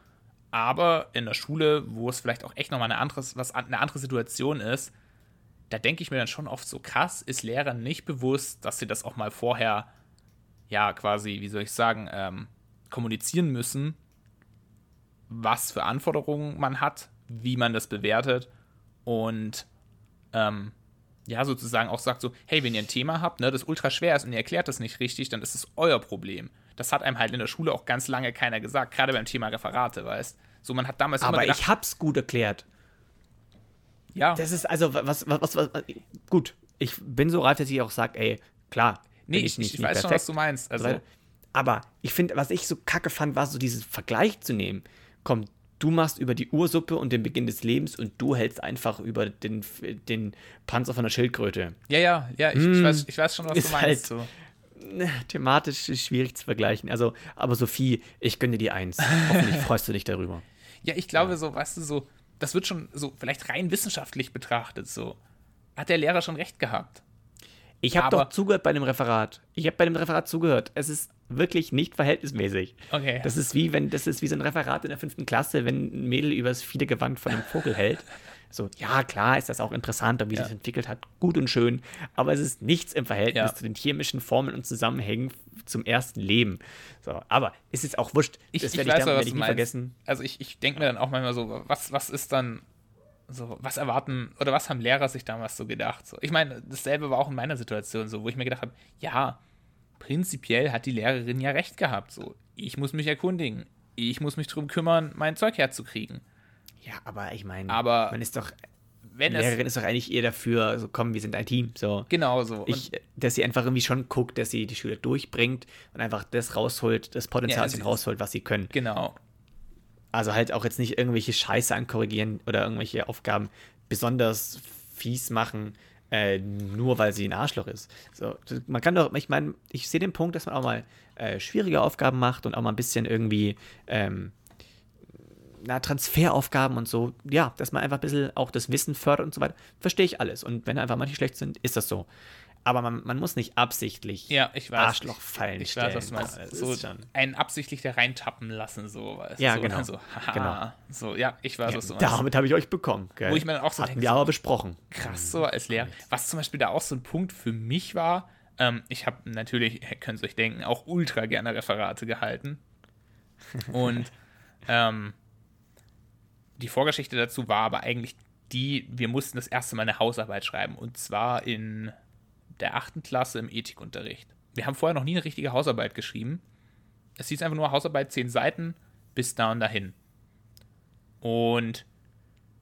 Aber in der Schule, wo es vielleicht auch echt nochmal eine, anderes, was, eine andere Situation ist, da denke ich mir dann schon oft so krass, ist Lehrern nicht bewusst, dass sie das auch mal vorher, ja, quasi, wie soll ich sagen, ähm, kommunizieren müssen, was für Anforderungen man hat, wie man das bewertet und ähm, ja, sozusagen auch sagt so, hey, wenn ihr ein Thema habt, ne, das ultra schwer ist und ihr erklärt das nicht richtig, dann ist es euer Problem. Das hat einem halt in der Schule auch ganz lange keiner gesagt, gerade beim Thema Referate, weißt So, man hat damals Aber gedacht, ich hab's gut erklärt. Ja. Das ist also, was, was, was, was gut. Ich bin so reif, dass ich auch sage, ey, klar. Nee, ich, nicht, ich, weiß perfekt, schon, was du meinst. Also. Aber ich finde, was ich so kacke fand, war so diesen Vergleich zu nehmen. Komm, du machst über die Ursuppe und den Beginn des Lebens und du hältst einfach über den, den Panzer von der Schildkröte. Ja, ja, ja, ich, hm, ich, weiß, ich weiß schon, was du meinst. Halt, so thematisch schwierig zu vergleichen. Also, aber Sophie, ich gönne dir die Eins. Hoffentlich freust du dich darüber. Ja, ich glaube ja. so, weißt du, so, das wird schon so vielleicht rein wissenschaftlich betrachtet, so. Hat der Lehrer schon recht gehabt. Ich habe doch zugehört bei dem Referat. Ich habe bei dem Referat zugehört. Es ist wirklich nicht verhältnismäßig. Okay. Das ist wie wenn das ist wie so ein Referat in der fünften Klasse, wenn ein Mädel übers Fiedegewand von einem Vogel hält. So, ja, klar ist das auch interessant, wie ja. sich entwickelt hat, gut und schön, aber es ist nichts im Verhältnis ja. zu den chemischen Formeln und Zusammenhängen zum ersten Leben. So, aber es ist auch wurscht. Ich, das werde ich, ich, werd ich nie vergessen. Also ich, ich denke mir dann auch manchmal so, was, was ist dann so, was erwarten oder was haben Lehrer sich damals so gedacht? So, ich meine, dasselbe war auch in meiner Situation so, wo ich mir gedacht habe, ja, prinzipiell hat die Lehrerin ja recht gehabt. So, ich muss mich erkundigen, ich muss mich darum kümmern, mein Zeug herzukriegen. Ja, aber ich meine, man ist doch. Wenn die Lehrerin ist doch eigentlich eher dafür, so komm, wir sind ein Team. So. Genau so. Ich, dass sie einfach irgendwie schon guckt, dass sie die Schüler durchbringt und einfach das rausholt, das Potenzial ja, rausholt, was sie können. Genau. Also halt auch jetzt nicht irgendwelche Scheiße ankorrigieren oder irgendwelche Aufgaben besonders fies machen, äh, nur weil sie ein Arschloch ist. So, man kann doch, ich meine, ich sehe den Punkt, dass man auch mal äh, schwierige Aufgaben macht und auch mal ein bisschen irgendwie ähm, na, Transferaufgaben und so, ja, dass man einfach ein bisschen auch das Wissen fördert und so weiter, verstehe ich alles. Und wenn einfach manche schlecht sind, ist das so. Aber man, man muss nicht absichtlich ja, ich weiß, Arschlochfallen ich, ich weiß, was du meinst. Ja, so einen absichtlich da reintappen lassen, so. Weißt ja, so, genau. So, haha, genau. So, ja, ich weiß, ja, was du meinst. Damit habe ich euch bekommen. Gell? Wo ich mir dann auch so Hatten denke, wir aber besprochen. Krass, so als Lehrer. Was zum Beispiel da auch so ein Punkt für mich war, ähm, ich habe natürlich, könnt ihr euch denken, auch ultra gerne Referate gehalten. Und ähm, die Vorgeschichte dazu war aber eigentlich die, wir mussten das erste Mal eine Hausarbeit schreiben. Und zwar in der achten Klasse im Ethikunterricht. Wir haben vorher noch nie eine richtige Hausarbeit geschrieben. Es hieß einfach nur Hausarbeit, zehn Seiten, bis da und dahin. Und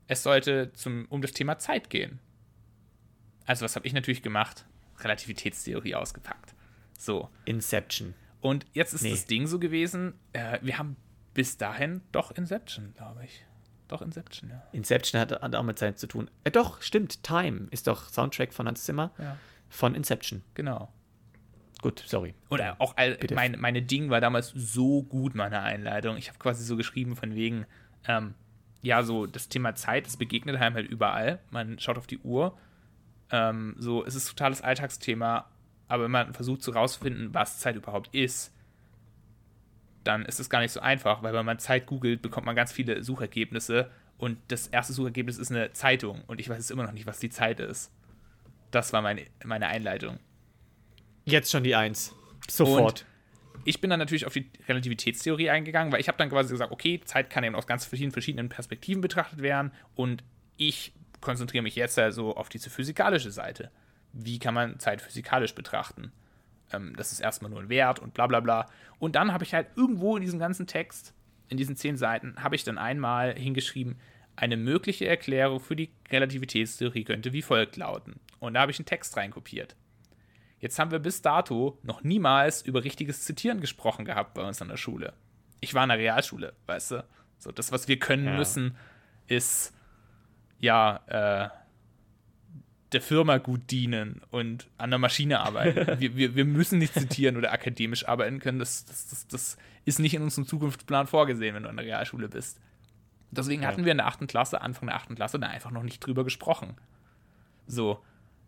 es sollte zum, um das Thema Zeit gehen. Also, was habe ich natürlich gemacht? Relativitätstheorie ausgepackt. So. Inception. Und jetzt ist nee. das Ding so gewesen, äh, wir haben bis dahin doch Inception, glaube ich. Doch Inception, ja. Inception hat, hat, auch mit Zeit zu tun. Äh, doch, stimmt. Time ist doch Soundtrack von Hans Zimmer. Ja. Von Inception. Genau. Gut, sorry. Oder auch all, meine, meine Ding war damals so gut, meine Einleitung. Ich habe quasi so geschrieben von wegen, ähm, ja, so das Thema Zeit, das begegnet einem halt überall. Man schaut auf die Uhr. Ähm, so, es ist totales Alltagsthema, aber wenn man versucht zu rausfinden, was Zeit überhaupt ist, dann ist es gar nicht so einfach, weil wenn man Zeit googelt, bekommt man ganz viele Suchergebnisse und das erste Suchergebnis ist eine Zeitung und ich weiß jetzt immer noch nicht, was die Zeit ist. Das war meine, meine Einleitung. Jetzt schon die Eins. Sofort. Und ich bin dann natürlich auf die Relativitätstheorie eingegangen, weil ich habe dann quasi gesagt, okay, Zeit kann eben aus ganz verschiedenen, verschiedenen Perspektiven betrachtet werden und ich konzentriere mich jetzt also auf diese physikalische Seite. Wie kann man Zeit physikalisch betrachten? Ähm, das ist erstmal nur ein Wert und bla bla bla. Und dann habe ich halt irgendwo in diesem ganzen Text, in diesen zehn Seiten, habe ich dann einmal hingeschrieben, eine mögliche Erklärung für die Relativitätstheorie könnte wie folgt lauten. Und da habe ich einen Text reinkopiert. Jetzt haben wir bis dato noch niemals über richtiges Zitieren gesprochen gehabt bei uns an der Schule. Ich war in der Realschule, weißt du? So, das, was wir können ja. müssen, ist ja, äh, der Firma gut dienen und an der Maschine arbeiten. wir, wir, wir müssen nicht zitieren oder akademisch arbeiten können. Das, das, das, das ist nicht in unserem Zukunftsplan vorgesehen, wenn du in der Realschule bist. Deswegen ja. hatten wir in der achten Klasse, Anfang der achten Klasse, da einfach noch nicht drüber gesprochen. So,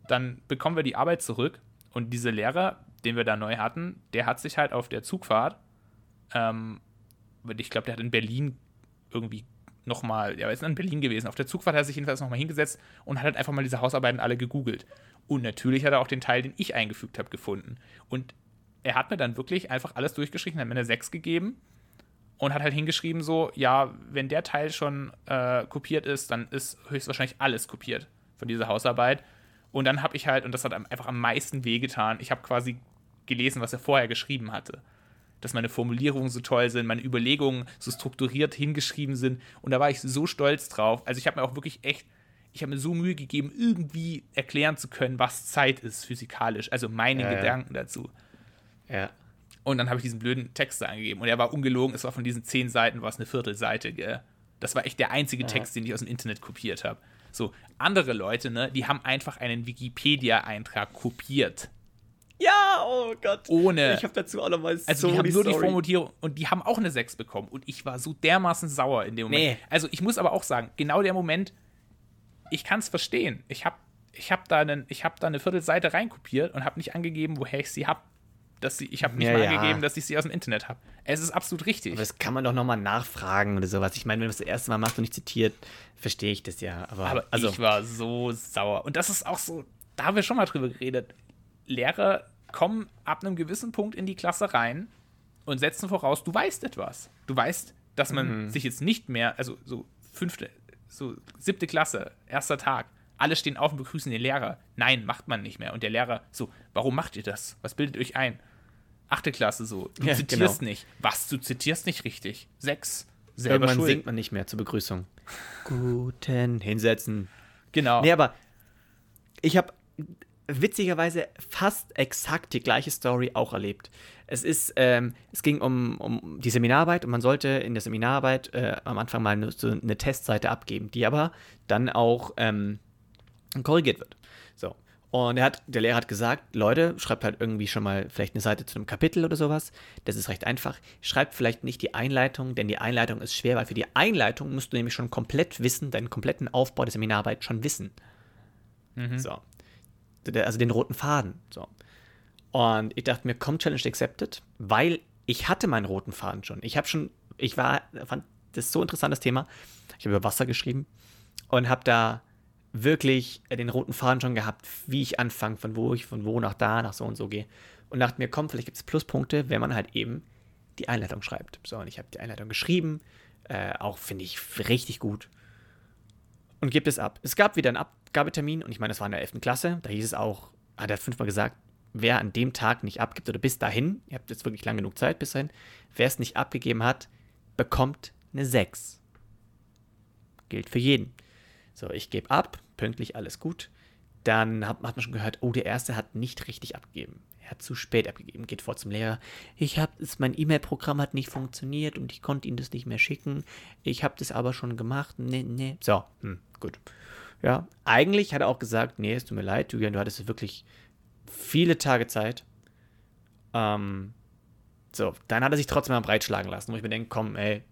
dann bekommen wir die Arbeit zurück und dieser Lehrer, den wir da neu hatten, der hat sich halt auf der Zugfahrt, ähm, ich glaube, der hat in Berlin irgendwie nochmal, er ist in Berlin gewesen. Auf der Zugfahrt hat er sich jedenfalls nochmal hingesetzt und hat halt einfach mal diese Hausarbeiten alle gegoogelt. Und natürlich hat er auch den Teil, den ich eingefügt habe, gefunden. Und er hat mir dann wirklich einfach alles durchgeschrieben, hat mir eine 6 gegeben und hat halt hingeschrieben so, ja, wenn der Teil schon äh, kopiert ist, dann ist höchstwahrscheinlich alles kopiert von dieser Hausarbeit. Und dann habe ich halt, und das hat einfach am meisten wehgetan, ich habe quasi gelesen, was er vorher geschrieben hatte dass meine Formulierungen so toll sind, meine Überlegungen so strukturiert hingeschrieben sind. Und da war ich so stolz drauf. Also ich habe mir auch wirklich echt, ich habe mir so Mühe gegeben, irgendwie erklären zu können, was Zeit ist physikalisch. Also meine ja, Gedanken ja. dazu. Ja. Und dann habe ich diesen blöden Text da angegeben. Und er war ungelogen, es war von diesen zehn Seiten, war es eine Viertelseite. Gell? Das war echt der einzige ja. Text, den ich aus dem Internet kopiert habe. So, andere Leute, ne, die haben einfach einen Wikipedia-Eintrag kopiert. Ja, oh Gott. Ohne. Ich habe dazu auch nochmal Also, so die haben nur die Formulierung und die haben auch eine 6 bekommen. Und ich war so dermaßen sauer in dem Moment. Nee. Also, ich muss aber auch sagen, genau der Moment, ich kann es verstehen. Ich habe ich hab da, hab da eine Viertelseite reinkopiert und habe nicht angegeben, woher ich sie habe. Dass sie, ich habe nicht ja, mal ja. angegeben, dass ich sie aus dem Internet habe. Es ist absolut richtig. Aber das kann man doch nochmal nachfragen oder sowas. Ich meine, wenn du das, das erste Mal machst und nicht zitiert, verstehe ich das ja. Aber, aber also. ich war so sauer. Und das ist auch so, da haben wir schon mal drüber geredet Lehrer kommen ab einem gewissen Punkt in die Klasse rein und setzen voraus, du weißt etwas. Du weißt, dass man mhm. sich jetzt nicht mehr, also so fünfte, so siebte Klasse, erster Tag, alle stehen auf und begrüßen den Lehrer. Nein, macht man nicht mehr. Und der Lehrer so, warum macht ihr das? Was bildet euch ein? Achte Klasse so, du ja, zitierst genau. nicht. Was, du zitierst nicht richtig? Sechs, selber Irgendwann schuld. singt man nicht mehr zur Begrüßung. Guten, hinsetzen. Genau. Nee, aber ich habe witzigerweise fast exakt die gleiche Story auch erlebt. Es ist, ähm, es ging um, um die Seminararbeit und man sollte in der Seminararbeit äh, am Anfang mal eine, so eine Testseite abgeben, die aber dann auch ähm, korrigiert wird. So. Und er hat, der Lehrer hat gesagt, Leute, schreibt halt irgendwie schon mal vielleicht eine Seite zu einem Kapitel oder sowas. Das ist recht einfach. Schreibt vielleicht nicht die Einleitung, denn die Einleitung ist schwer, weil für die Einleitung musst du nämlich schon komplett wissen, deinen kompletten Aufbau der Seminararbeit schon wissen. Mhm. So also den roten Faden. So. Und ich dachte mir, komm, Challenge accepted, weil ich hatte meinen roten Faden schon. Ich habe schon, ich war, fand das so interessant, das Thema. Ich habe über Wasser geschrieben und habe da wirklich den roten Faden schon gehabt, wie ich anfange, von wo ich, von wo nach da, nach so und so gehe. Und dachte mir, komm, vielleicht gibt es Pluspunkte, wenn man halt eben die Einleitung schreibt. So, und ich habe die Einleitung geschrieben, Äh, auch finde ich richtig gut. Und gibt es ab. Es gab wieder einen Abgabetermin und ich meine, das war in der 11. Klasse. Da hieß es auch, hat er fünfmal gesagt, wer an dem Tag nicht abgibt oder bis dahin, ihr habt jetzt wirklich lang genug Zeit bis dahin, wer es nicht abgegeben hat, bekommt eine 6. Gilt für jeden. So, ich gebe ab, pünktlich, alles gut. Dann hat, hat man schon gehört, oh, der Erste hat nicht richtig abgegeben. Er hat zu spät abgegeben, geht vor zum Lehrer. Ich habe mein E-Mail-Programm hat nicht funktioniert und ich konnte ihm das nicht mehr schicken. Ich habe das aber schon gemacht. Nee, nee. So, hm, gut. Ja, eigentlich hat er auch gesagt, nee, es tut mir leid, Julian, du hattest wirklich viele Tage Zeit. Ähm, so, dann hat er sich trotzdem mal breitschlagen lassen, wo ich mir denke, komm, ey,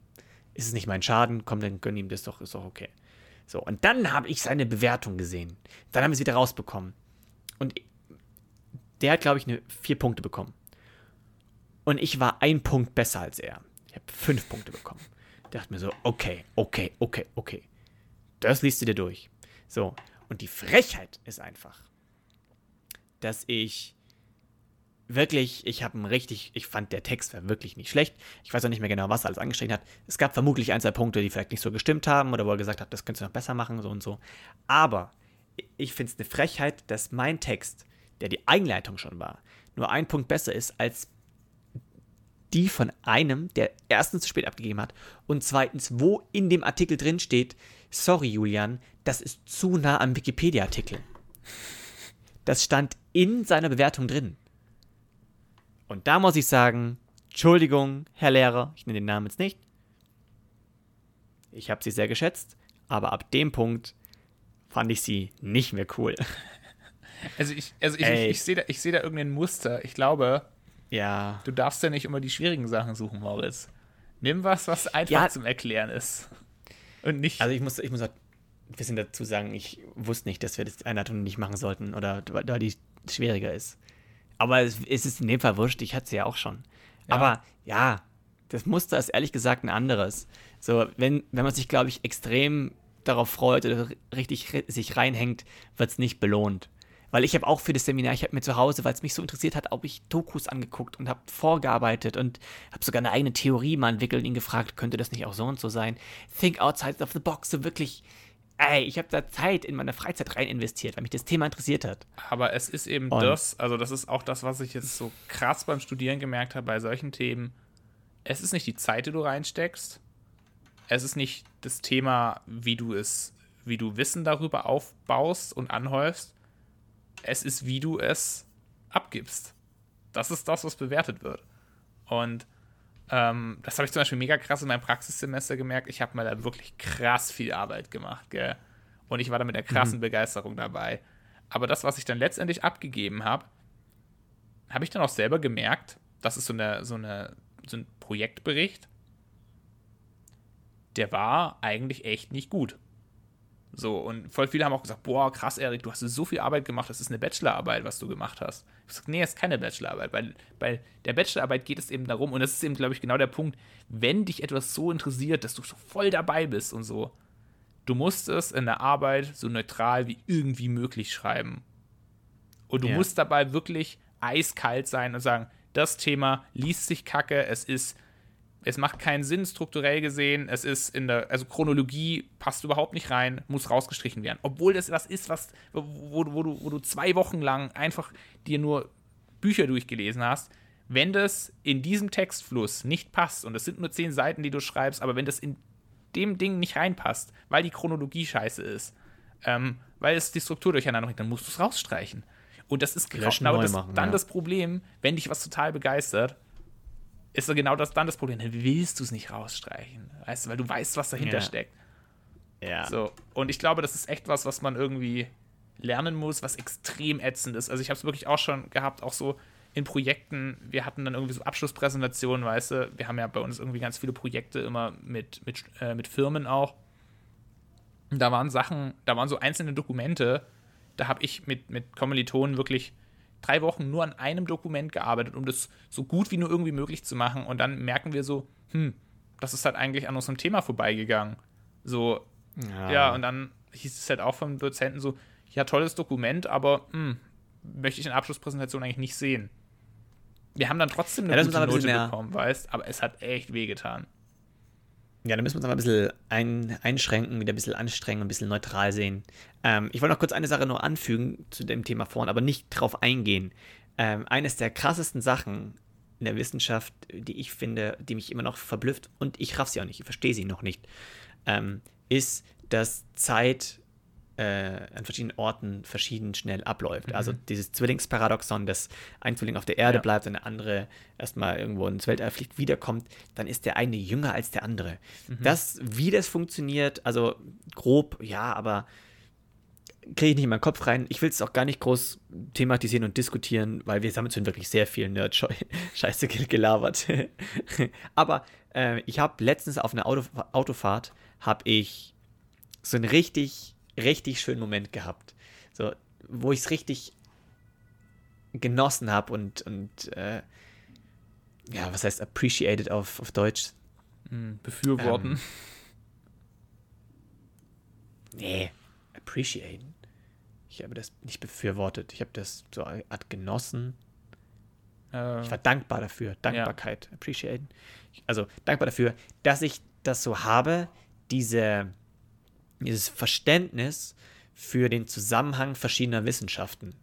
ist es nicht mein Schaden, komm, dann gönn ihm das doch, ist doch okay. So, und dann habe ich seine Bewertung gesehen. Dann haben wir es wieder rausbekommen. Und der hat, glaube ich, eine vier Punkte bekommen. Und ich war ein Punkt besser als er. Ich habe fünf Punkte bekommen. Ich dachte mir so, okay, okay, okay, okay. Das liest du dir durch. So, und die Frechheit ist einfach, dass ich wirklich, ich habe richtig, ich fand der Text war wirklich nicht schlecht. Ich weiß auch nicht mehr genau, was er alles angestrichen hat. Es gab vermutlich ein, zwei Punkte, die vielleicht nicht so gestimmt haben oder wo er gesagt hat, das könntest du noch besser machen, so und so. Aber ich finde es eine Frechheit, dass mein Text, der die Einleitung schon war, nur ein Punkt besser ist als die von einem, der erstens zu spät abgegeben hat und zweitens, wo in dem Artikel drin steht, sorry Julian, das ist zu nah am Wikipedia-Artikel. Das stand in seiner Bewertung drin. Und da muss ich sagen, Entschuldigung, Herr Lehrer, ich nenne den Namen jetzt nicht. Ich habe sie sehr geschätzt, aber ab dem Punkt fand ich sie nicht mehr cool. Also ich, also ich, ich, ich sehe da, seh da irgendein Muster. Ich glaube, ja. du darfst ja nicht immer die schwierigen Sachen suchen, Moritz. Nimm was, was einfach ja. zum Erklären ist. Und nicht. Also ich muss, ich muss ein bisschen dazu sagen, ich wusste nicht, dass wir das Einleitung nicht machen sollten oder da die schwieriger ist. Aber es, es, ist in dem Fall wurscht, ich hatte sie ja auch schon. Ja. Aber ja, das Muster ist ehrlich gesagt ein anderes. So, wenn, wenn man sich, glaube ich, extrem darauf freut oder richtig sich reinhängt, wird es nicht belohnt. Weil ich habe auch für das Seminar, ich habe mir zu Hause, weil es mich so interessiert hat, auch ich Dokus angeguckt und habe vorgearbeitet und habe sogar eine eigene Theorie mal entwickelt und ihn gefragt, könnte das nicht auch so und so sein? Think outside of the box, so wirklich ey, ich habe da Zeit in meiner Freizeit rein investiert, weil mich das Thema interessiert hat. Aber es ist eben Und das, also das ist auch das, was ich jetzt so krass beim Studieren gemerkt habe bei solchen Themen. Es ist nicht die Zeit, die du reinsteckst. Es ist nicht das Thema, wie du es, wie du Wissen darüber aufbaust und anhäufst. Es ist, wie du es abgibst. Das ist das, was bewertet wird. Und ähm, das habe ich zum Beispiel mega krass in meinem Praxissemester gemerkt. Ich habe mal da wirklich krass viel Arbeit gemacht, gell? Und ich war da mit der krassen mhm. Begeisterung dabei. Aber das, was ich dann letztendlich abgegeben habe, habe ich dann auch selber gemerkt, das ist so, eine, so, eine, so ein Projektbericht, der war eigentlich echt nicht gut. So, und voll viele haben auch gesagt, boah, krass, Erik, du hast so viel Arbeit gemacht, das ist eine Bachelorarbeit, was du gemacht hast. Ich sage, nee, das ist keine Bachelorarbeit, weil bei der Bachelorarbeit geht es eben darum, und das ist eben, glaube ich, genau der Punkt, wenn dich etwas so interessiert, dass du so voll dabei bist und so, du musst es in der Arbeit so neutral wie irgendwie möglich schreiben. Und du ja. musst dabei wirklich eiskalt sein und sagen, das Thema liest sich kacke, es ist es macht keinen Sinn strukturell gesehen. Es ist in der, also Chronologie passt überhaupt nicht rein, muss rausgestrichen werden. Obwohl das was ist, was, wo, wo, du, wo du zwei Wochen lang einfach dir nur Bücher durchgelesen hast. Wenn das in diesem Textfluss nicht passt, und es sind nur zehn Seiten, die du schreibst, aber wenn das in dem Ding nicht reinpasst, weil die Chronologie scheiße ist, ähm, weil es die Struktur durcheinander bringt, dann musst du es rausstreichen. Und das ist genau das, machen, dann ja. das Problem, wenn dich was total begeistert ist so genau das dann das Problem. Dann willst du es nicht rausstreichen, weißt du, weil du weißt, was dahinter ja. steckt. Ja. So, und ich glaube, das ist echt was, was man irgendwie lernen muss, was extrem ätzend ist. Also ich habe es wirklich auch schon gehabt, auch so in Projekten, wir hatten dann irgendwie so Abschlusspräsentationen, weißt du, wir haben ja bei uns irgendwie ganz viele Projekte immer mit, mit, äh, mit Firmen auch. Und da waren Sachen, da waren so einzelne Dokumente, da habe ich mit, mit Kommilitonen wirklich drei Wochen nur an einem Dokument gearbeitet, um das so gut wie nur irgendwie möglich zu machen. Und dann merken wir so, hm, das ist halt eigentlich an unserem Thema vorbeigegangen. So, ja, ja und dann hieß es halt auch vom Dozenten so, ja, tolles Dokument, aber hm, möchte ich in der Abschlusspräsentation eigentlich nicht sehen. Wir haben dann trotzdem eine ja, gute Note bekommen, weißt, aber es hat echt wehgetan. Ja, da müssen wir uns aber ein bisschen ein, einschränken, wieder ein bisschen anstrengen, ein bisschen neutral sehen. Ähm, ich wollte noch kurz eine Sache nur anfügen zu dem Thema vorhin, aber nicht drauf eingehen. Ähm, eines der krassesten Sachen in der Wissenschaft, die ich finde, die mich immer noch verblüfft, und ich raff sie auch nicht, ich verstehe sie noch nicht, ähm, ist, dass Zeit an verschiedenen Orten verschieden schnell abläuft. Also Mhm. Also dieses Zwillingsparadoxon, dass ein Zwilling auf der Erde Ja. bleibt und der andere erstmal irgendwo ins Weltall fliegt, wiederkommt, dann ist der eine jünger als der andere. Mhm. Das, wie das funktioniert, also grob, ja, aber kriege ich nicht in meinen Kopf rein. Ich will es auch gar nicht groß thematisieren und diskutieren, weil wir haben schon wirklich sehr viel Nerd-Scheiße gelabert. aber äh, ich habe letztens auf einer Auto Autofahrt, habe ich so einen richtig, richtig schönen Moment gehabt. So, wo ich es richtig genossen habe und, und äh, ja, was heißt appreciated auf, auf Deutsch? Mhm. Befürworten. Ähm, Nee, appreciaten. Ich habe das nicht befürwortet. Ich habe das so eine Art genossen. Äh, Ich war dankbar dafür. Dankbarkeit, appreciaten. Also dankbar dafür, dass ich das so habe, diese, dieses Verständnis für den Zusammenhang verschiedener Wissenschaften.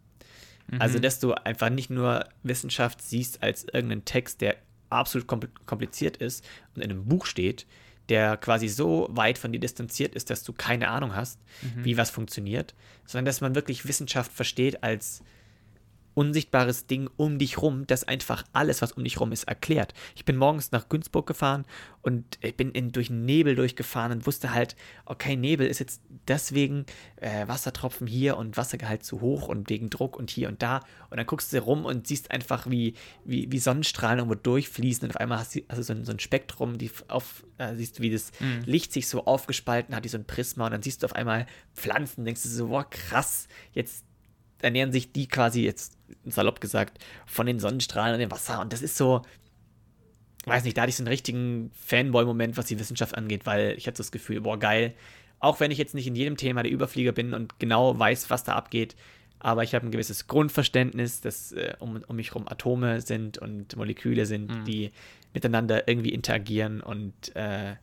Also, mhm. dass du einfach nicht nur Wissenschaft siehst als irgendeinen Text, der absolut kompl- kompliziert ist und in einem Buch steht, der quasi so weit von dir distanziert ist, dass du keine Ahnung hast, Mhm. wie was funktioniert, sondern dass man wirklich Wissenschaft versteht als unsichtbares Ding um dich rum, das einfach alles, was um dich rum ist, erklärt. Ich bin morgens nach Günzburg gefahren und ich bin in, durch Nebel durchgefahren und wusste halt, okay, Nebel ist jetzt deswegen äh, Wassertropfen hier und Wassergehalt zu hoch und wegen Druck und hier und da. Und dann guckst du rum und siehst einfach, wie, wie, wie Sonnenstrahlen irgendwo durchfließen und auf einmal hast du also so, ein, so ein Spektrum, die auf, äh, siehst du, wie das Mhm. Licht sich so aufgespalten hat, wie so ein Prisma und dann siehst du auf einmal Pflanzen, denkst du so, boah, krass, jetzt ernähren sich die quasi jetzt salopp gesagt von den Sonnenstrahlen und dem Wasser und das ist so weiß nicht, da hatte ich so einen richtigen Fanboy-Moment, was die Wissenschaft angeht, weil ich hatte so das Gefühl, boah, geil. Auch wenn ich jetzt nicht in jedem Thema der Überflieger bin und genau weiß, was da abgeht, aber ich habe ein gewisses Grundverständnis, dass äh, um, um mich herum Atome sind und Moleküle sind, Mhm. die miteinander irgendwie interagieren und äh,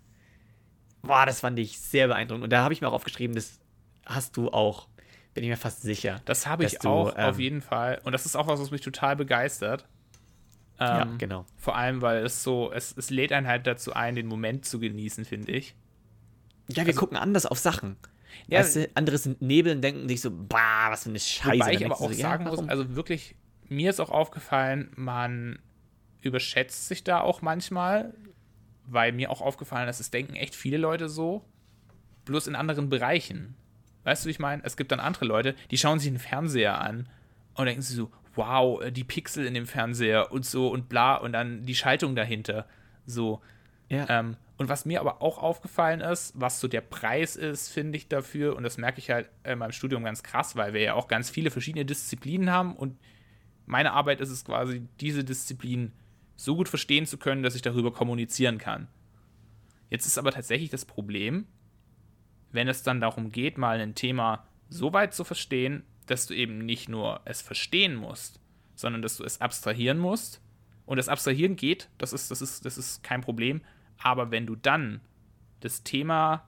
boah, das fand ich sehr beeindruckend. Und da habe ich mir auch aufgeschrieben, das hast du auch, bin ich mir fast sicher. Das habe ich dass du, auch auf ähm, jeden Fall. Und das ist auch was, was mich total begeistert. Ja, Ähm, genau. Vor allem, weil es so, es, es lädt einen halt dazu ein, den Moment zu genießen, finde ich. Ja, wir also- gucken anders auf Sachen. Ja, weißt du, andere sind Nebel und denken sich so, bah, was für eine Scheiße. Wobei ich aber auch so, ja, sagen muss, warum? also wirklich, mir ist auch aufgefallen, man überschätzt sich da auch manchmal, weil mir auch aufgefallen ist, es denken echt viele Leute so, bloß in anderen Bereichen. Weißt du, wie ich meine? Es gibt dann andere Leute, die schauen sich den Fernseher an und denken sich so, wow, äh, die Pixel in dem Fernseher und so und bla und dann die Schaltung dahinter. So. ja. Ähm, und was mir aber auch aufgefallen ist, was so der Preis ist, finde ich dafür, und das merke ich halt in meinem Studium ganz krass, weil wir ja auch ganz viele verschiedene Disziplinen haben und meine Arbeit ist es quasi, diese Disziplin so gut verstehen zu können, dass ich darüber kommunizieren kann. Jetzt ist aber tatsächlich das Problem, wenn es dann darum geht, mal ein Thema so weit zu verstehen, dass du eben nicht nur es verstehen musst, sondern dass du es abstrahieren musst. Und das Abstrahieren geht, das ist, das ist, das ist kein Problem. Aber wenn du dann das Thema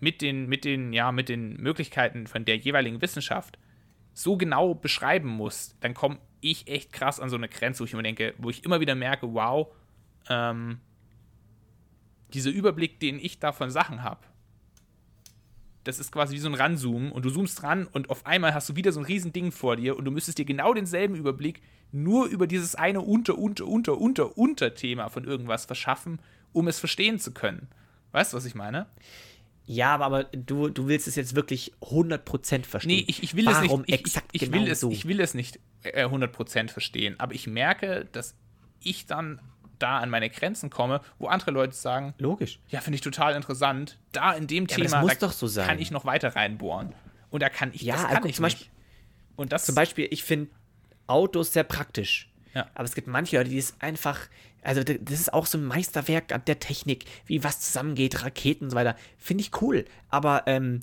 mit den, mit den, ja, mit den Möglichkeiten von der jeweiligen Wissenschaft so genau beschreiben musst, dann komme ich echt krass an so eine Grenze, wo ich immer denke, wo ich immer wieder merke, wow, ähm, dieser Überblick, den ich da von Sachen habe, das ist quasi wie so ein Ranzoomen und du zoomst ran und auf einmal hast du wieder so ein riesen Ding vor dir und du müsstest dir genau denselben Überblick nur über dieses eine unter, unter, unter, unter, unter Thema von irgendwas verschaffen, um es verstehen zu können. Weißt du, was ich meine? ja, aber, aber du, du willst es jetzt wirklich 100% verstehen. Nee, ich, ich will Warum es nicht. Ich, exakt ich, ich, genau will es, so? ich will es nicht äh, 100% verstehen, aber ich merke, dass ich dann da an meine Grenzen komme, wo andere Leute sagen, Logisch. ja, finde ich total interessant. Da in dem Ja, Thema muss da doch so sein. kann ich noch weiter reinbohren. Und da kann ich, Ja, das kann guck, ich zum nicht. Beispiel- Und das Zum Beispiel, ich finde Autos sehr praktisch. Ja. Aber es gibt manche Leute, die es einfach, also das ist auch so ein Meisterwerk an der Technik, wie was zusammengeht, Raketen und so weiter. Finde ich cool. Aber ähm,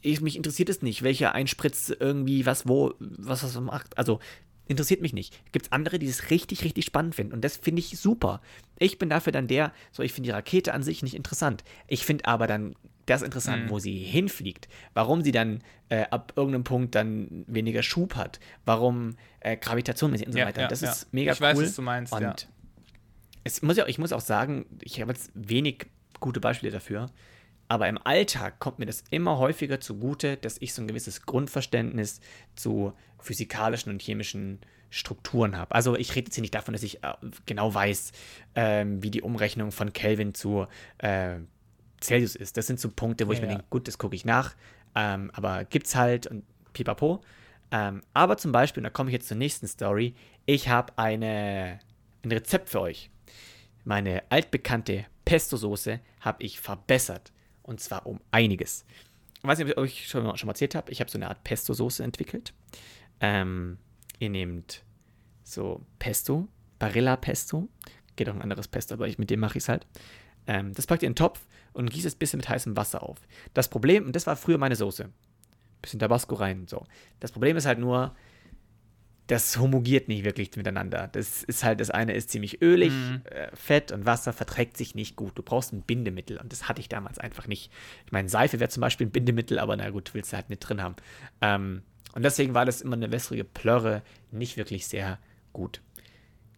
ich, mich interessiert es nicht, welcher einspritzt irgendwie was wo, was was macht. Also interessiert mich nicht. Gibt es andere, die es richtig, richtig spannend finden. Und das finde ich super. Ich bin dafür dann der, so ich finde die Rakete an sich nicht interessant. Ich finde aber dann das interessant, mhm. wo sie hinfliegt. Warum sie dann äh, ab irgendeinem Punkt dann weniger Schub hat. Warum äh, Gravitation und so weiter. Ja, das ja. ist mega ich cool. Ich weiß, was du meinst. Und ja. es muss ja, ich muss auch sagen, ich habe jetzt wenig gute Beispiele dafür. Aber im Alltag kommt mir das immer häufiger zugute, dass ich so ein gewisses Grundverständnis zu physikalischen und chemischen Strukturen habe. Also ich rede jetzt hier nicht davon, dass ich äh, genau weiß, ähm, wie die Umrechnung von Kelvin zu äh, Celsius ist. Das sind so Punkte, wo ja, ich mir ja. denke, gut, das gucke ich nach. Ähm, aber gibt's halt und pipapo. Ähm, aber zum Beispiel, und da komme ich jetzt zur nächsten Story, ich habe eine, ein Rezept für euch. Meine altbekannte Pesto-Soße habe ich verbessert. Und zwar um einiges. Ich weiß nicht, ob ich schon, schon mal erzählt habe. Ich habe so eine Art Pesto-Soße entwickelt. Ähm, ihr nehmt so Pesto, Barilla-Pesto. Geht auch ein anderes Pesto, aber ich, mit dem mache ich es halt. Ähm, das packt ihr in den Topf und gießt es ein bisschen mit heißem Wasser auf. Das Problem, und das war früher meine Soße. Bisschen Tabasco rein, so. Das Problem ist halt nur, das homogiert nicht wirklich miteinander. Das ist halt, das eine ist ziemlich ölig, mhm. äh, Fett und Wasser verträgt sich nicht gut. Du brauchst ein Bindemittel und das hatte ich damals einfach nicht. Ich meine, Seife wäre zum Beispiel ein Bindemittel, aber na gut, willst du halt nicht drin haben. Ähm, und deswegen war das immer eine wässrige Plörre nicht wirklich sehr gut.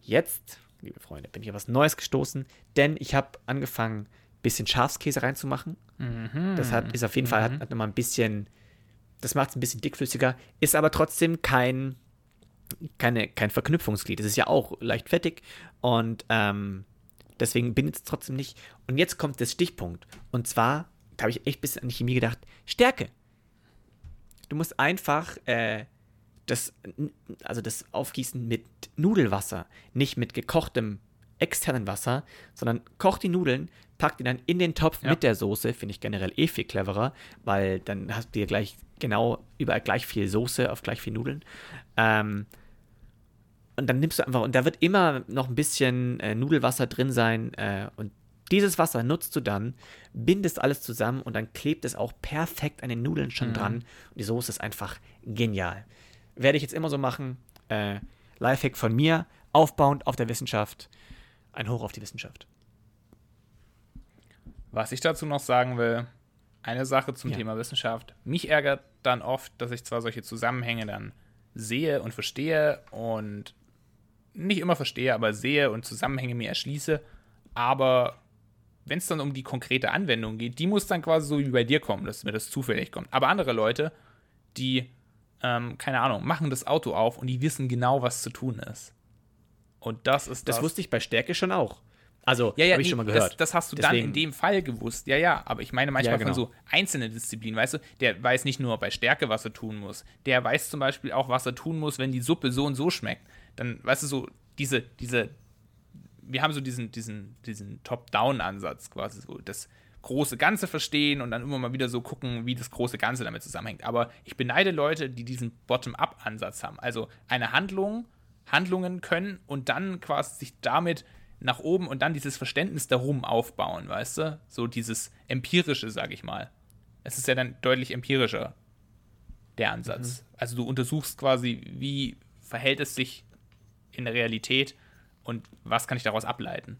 Jetzt, liebe Freunde, bin ich auf was Neues gestoßen, denn ich habe angefangen, ein bisschen Schafskäse reinzumachen. Mhm. Das hat, ist auf jeden mhm. Fall, hat, hat nochmal ein bisschen, das macht es ein bisschen dickflüssiger, ist aber trotzdem kein keine, kein Verknüpfungsglied. Es ist ja auch leicht fettig und ähm, deswegen bindet es trotzdem nicht. Und jetzt kommt der Stichpunkt. Und zwar, da habe ich echt ein bisschen an die Chemie gedacht, Stärke. Du musst einfach äh, das, also das Aufgießen mit Nudelwasser, nicht mit gekochtem externen Wasser, sondern koch die Nudeln, pack die dann in den Topf ja. mit der Soße, finde ich generell eh viel cleverer, weil dann hast du dir gleich genau überall gleich viel Soße auf gleich viel Nudeln. Ähm, und dann nimmst du einfach, und da wird immer noch ein bisschen äh, Nudelwasser drin sein. Äh, und dieses Wasser nutzt du dann, bindest alles zusammen und dann klebt es auch perfekt an den Nudeln schon mhm. dran. Und die Soße ist einfach genial. Werde ich jetzt immer so machen. Äh, Lifehack von mir, aufbauend auf der Wissenschaft. Ein Hoch auf die Wissenschaft. Was ich dazu noch sagen will, eine Sache zum ja. Thema Wissenschaft. Mich ärgert dann oft, dass ich zwar solche Zusammenhänge dann sehe und verstehe und nicht immer verstehe, aber sehe und Zusammenhänge mir erschließe. Aber wenn es dann um die konkrete Anwendung geht, die muss dann quasi so wie bei dir kommen, dass mir das zufällig kommt. Aber andere Leute, die, ähm, keine Ahnung, machen das Auto auf und die wissen genau, was zu tun ist. Und das ist das. Das wusste ich bei Stärke schon auch. Also, ja, ja, habe ich nee, schon mal gehört. Das, das hast du Deswegen. dann in dem Fall gewusst. Ja, ja, aber ich meine manchmal ja, genau. von so einzelnen Disziplinen, weißt du, der weiß nicht nur bei Stärke, was er tun muss. Der weiß zum Beispiel auch, was er tun muss, wenn die Suppe so und so schmeckt. Dann, weißt du, so diese, diese, wir haben so diesen, diesen, diesen Top-Down-Ansatz quasi so, das große Ganze verstehen und dann immer mal wieder so gucken, wie das große Ganze damit zusammenhängt. Aber ich beneide Leute, die diesen Bottom-up-Ansatz haben. Also eine Handlung, Handlungen können und dann quasi sich damit nach oben und dann dieses Verständnis darum aufbauen, weißt du? So dieses empirische, sag ich mal. Es ist ja dann deutlich empirischer, der Ansatz. Mhm. Also du untersuchst quasi, wie verhält es sich in der Realität und was kann ich daraus ableiten.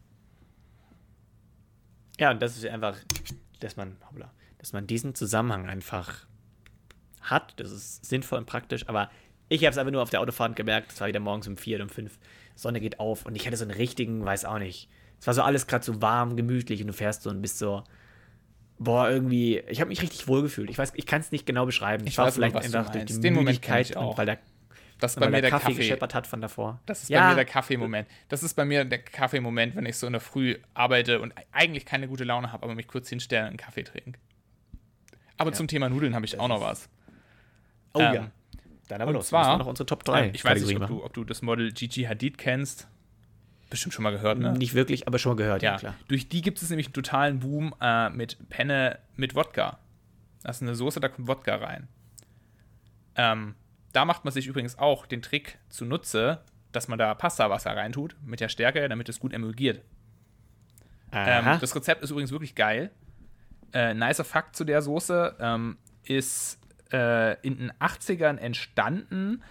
Ja, und das ist einfach, dass man, hoppla, dass man diesen Zusammenhang einfach hat. Das ist sinnvoll und praktisch, aber ich habe es einfach nur auf der Autofahrt gemerkt. Es war wieder morgens um vier oder um fünf. Sonne geht auf und ich hatte so einen richtigen, weiß auch nicht. Es war so alles gerade so warm, gemütlich und du fährst so und bist so, boah, irgendwie, ich habe mich richtig wohl gefühlt. Ich weiß, ich kann es nicht genau beschreiben. Ich, ich war vielleicht einfach durch die Den Müdigkeit auch. weil der das ist bei mir der, Kaffee, Kaffee gescheppert hat von davor. Das ist ja. bei mir der Kaffeemoment. Das ist bei mir der Kaffeemoment, wenn ich so in der Früh arbeite und eigentlich keine gute Laune habe, aber mich kurz hinstelle und einen Kaffee trinke. Aber ja. zum Thema Nudeln habe ich das auch noch was. Oh ähm, ja. Dann aber los. Zwar, das war noch unsere Top 3. Ähm, ich weiß nicht, ob du, ob du, das Model Gigi Hadid kennst. Bestimmt schon mal gehört, ne? Nicht wirklich, aber schon mal gehört, ja, ja klar. Durch die gibt es nämlich einen totalen Boom äh, mit Penne mit Wodka. Das ist eine Soße, da kommt Wodka rein. Ähm, da macht man sich übrigens auch den Trick zunutze, dass man da Pastawasser reintut mit der Stärke, damit es gut emulgiert. Ähm, das Rezept ist übrigens wirklich geil. Äh, nicer Fakt zu der Soße ähm, ist äh, in den 80ern entstanden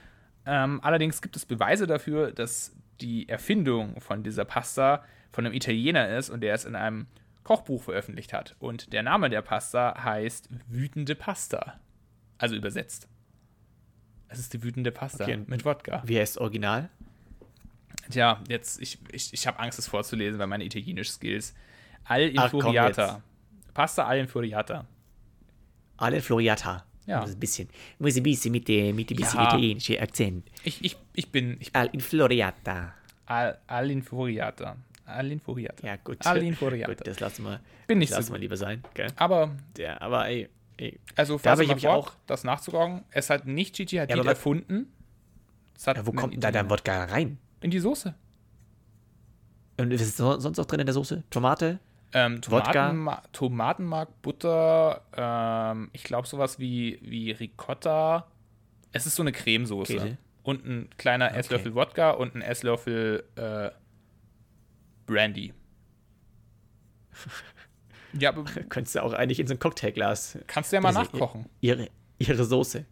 Ähm, allerdings gibt es Beweise dafür, dass die Erfindung von dieser Pasta von einem Italiener ist und der es in einem Kochbuch veröffentlicht hat. Und der Name der Pasta heißt wütende Pasta. Also übersetzt. Es ist die wütende Pasta Okay. mit Wodka. Wie heißt Original? Tja, jetzt, ich, ich, ich habe Angst, es vorzulesen, weil meine italienischen Skills. Al Infuriata. Pasta al Infuriata. Ale Floriata. Ja. Ist ein bisschen. Muss ein bisschen mit dem mit Ja. italienischen Akzent. Ich, ich, ich bin ich, Al Infloriata. al, al Infuriata. Al Infuriata. Ja, gut. Al Infuriata. Gut, das lassen wir, Bin nicht das so lassen wir lieber sein. Gell? Aber, Der, aber ey. Also Da fasse habe ich auch- das nachzugucken. Es hat nicht Gigi Hadid was- erfunden. Ja, wo kommt denn da Italiener. Wodka rein? In die Soße. Und was ist so- sonst noch drin in der Soße? Tomate? Ähm, Wodka? Tomatenma Tomatenmark, Butter, ähm, ich glaube sowas wie, wie Ricotta. Es ist so eine Cremesoße. Käse. Und ein kleiner Esslöffel Wodka und ein Esslöffel äh, Brandy. ja, aber Könntest du auch eigentlich in so ein Cocktailglas. kannst du ja mal nachkochen. Ihre, ihre Soße.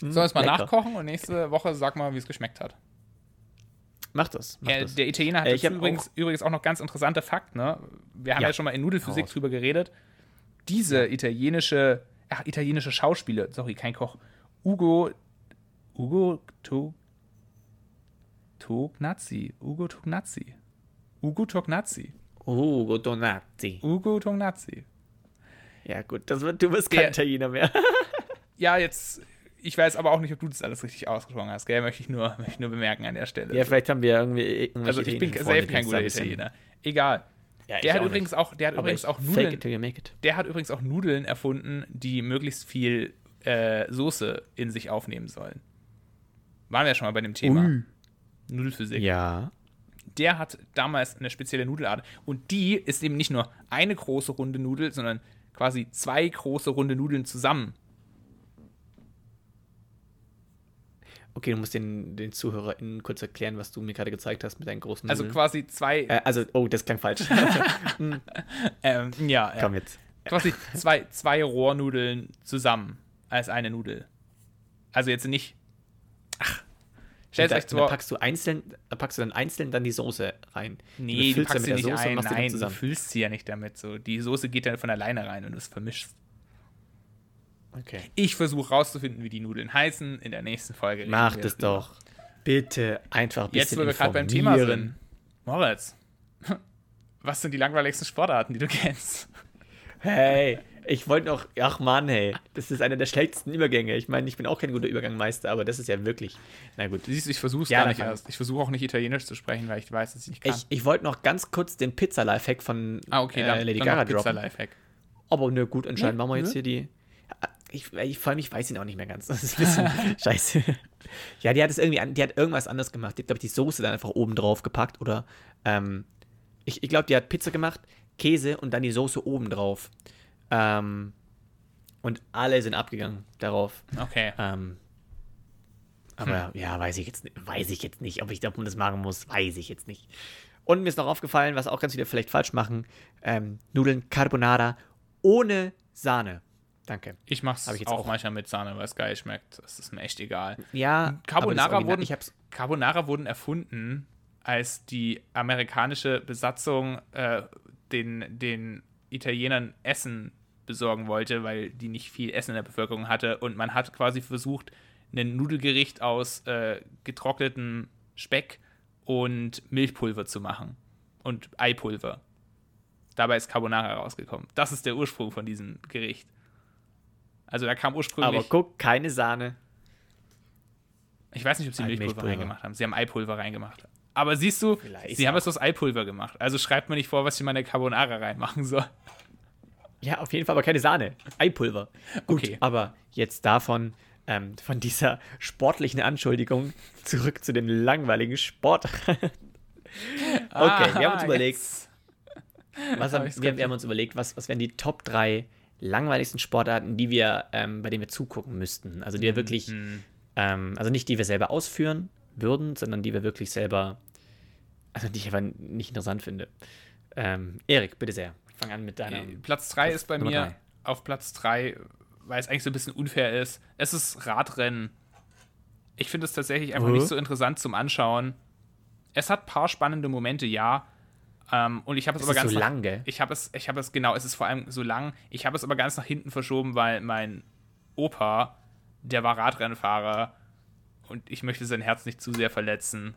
Sollen wir es mal lecker. nachkochen und nächste Woche sag mal, wie es geschmeckt hat. Mach das. Mach Ja, das. der Italiener hat Äh, ich hab übrigens, übrigens auch noch ganz interessante Fakt, ne? Wir haben ja, Ja. schon mal in Nudelphysik Heraus. drüber geredet. Diese italienische, ach, italienische Schauspieler, sorry, kein Koch, Ugo, Ugo to, Tognazzi, Ugo Tognazzi, Ugo Tognazzi, Ugo Donati. Ugo Tognazzi. Ja, gut, das wird, du bist Der- kein Italiener mehr. Ja, jetzt, ich weiß aber auch nicht, ob du das alles richtig ausgesprochen hast, gell? Möchte ich nur, möchte ich nur bemerken an der Stelle. ja, vielleicht haben wir irgendwie. also ich bin selbst kein guter Italiener. Egal. Ja, Der hat auch übrigens nicht. auch, der hat Aber übrigens auch Nudeln. Der hat übrigens auch Nudeln erfunden, die möglichst viel äh, Soße in sich aufnehmen sollen. Waren wir ja schon mal bei dem Thema. Ui. Nudelphysik. Ja. Der hat damals eine spezielle Nudelart. Und die ist eben nicht nur eine große runde Nudel, sondern quasi zwei große runde Nudeln zusammen. Okay, du musst den, den ZuhörerInnen kurz erklären, was du mir gerade gezeigt hast mit deinen großen Also Nudeln. quasi zwei. Äh, also, oh, das klang falsch. ähm, ja, Komm jetzt. quasi zwei, zwei Rohrnudeln zusammen als eine Nudel. Also jetzt nicht. Stellt da, euch da vor. packst du einzeln, da packst du dann einzeln dann die Soße rein. Nee, du füllst packst sie nicht Soße ein. Nein, du füllst sie ja nicht damit. So. Die Soße geht dann von alleine rein und du es vermischst. Okay. Ich versuche rauszufinden, wie die Nudeln heißen. In der nächsten Folge. reden Mach wir das drüber. doch. Bitte einfach ein Jetzt, bisschen wo wir gerade beim Thema sind. Moritz, was sind die langweiligsten Sportarten, die du kennst? Hey, ich wollte noch, ach Mann, hey, das ist einer der schlechtesten Übergänge. Ich meine, ich bin auch kein guter Übergangmeister, aber das ist ja wirklich, na gut. Du siehst, ich versuche es Ja, gar nicht erst. Ich versuche auch nicht Italienisch zu sprechen, weil ich weiß, dass ich nicht kann. Ich, ich wollte noch ganz kurz den Pizza-Lifehack von ah, okay, dann, äh, Lady dann Gaga droppen. Lifehack. Aber ne, gut, anscheinend Ne, machen wir jetzt ne. hier die. Ich, ich, vor allem, ich weiß ihn auch nicht mehr ganz. Das ist ein bisschen scheiße. Ja, die hat es irgendwie, die hat irgendwas anderes gemacht. Die hat, glaube ich, die Soße dann einfach oben drauf gepackt oder, ähm, ich, ich glaube, die hat Pizza gemacht, Käse und dann die Soße oben drauf. Ähm, und alle sind abgegangen darauf. Okay. Ähm, aber Hm. ja, weiß ich jetzt, weiß ich jetzt nicht, ob ich ob man das machen muss, weiß ich jetzt nicht. Und mir ist noch aufgefallen, was auch ganz viele vielleicht falsch machen: ähm, Nudeln Carbonara ohne Sahne. Danke. Ich mache Hab es ich jetzt auch, auch. manchmal mit Sahne, weil es geil schmeckt. Das ist mir echt egal. Ja, Carbonara wurden, Carbonara wurden erfunden, als die amerikanische Besatzung äh, den, den Italienern Essen besorgen wollte, weil die nicht viel Essen in der Bevölkerung hatte. Und man hat quasi versucht, ein Nudelgericht aus äh, getrocknetem Speck und Milchpulver zu machen. Und Eipulver. Dabei ist Carbonara rausgekommen. Das ist der Ursprung von diesem Gericht. Also da kam ursprünglich. aber guck, keine Sahne. Ich weiß nicht, ob sie Milchpulver, Milchpulver. reingemacht haben. Sie haben Eipulver reingemacht. Aber siehst du, Vielleicht sie haben auch. es aus Eipulver gemacht. Also schreibt mir nicht vor, was ich in meine Carbonara reinmachen soll. Ja, auf jeden Fall, aber keine Sahne. Eipulver. Gut, Okay. aber jetzt davon, ähm, von dieser sportlichen Anschuldigung zurück zu den langweiligen Sport. okay, wir haben uns Ah, überlegt, jetzt. Was Hab haben, wir, wir haben uns überlegt, was, was wären die Top 3 langweiligsten Sportarten, die wir, ähm, bei denen wir zugucken müssten. Also die wir wirklich, Mhm. ähm, also nicht die wir selber ausführen würden, sondern die wir wirklich selber, also die ich aber nicht interessant finde. Ähm, Erik, bitte sehr. Fang an mit deiner. Äh, Platz 3 ist bei Nummer mir drei. auf Platz 3, weil es eigentlich so ein bisschen unfair ist. Es ist Radrennen Ich finde es tatsächlich einfach Mhm. nicht so interessant zum Anschauen. Es hat ein paar spannende Momente, ja. Ähm, und ich habe es aber ganz so nach- lang, gell? Ich habe es, ich habe es genau, es ist vor allem so lang. Ich habe es aber ganz nach hinten verschoben, weil mein Opa, der war Radrennfahrer und ich möchte sein Herz nicht zu sehr verletzen.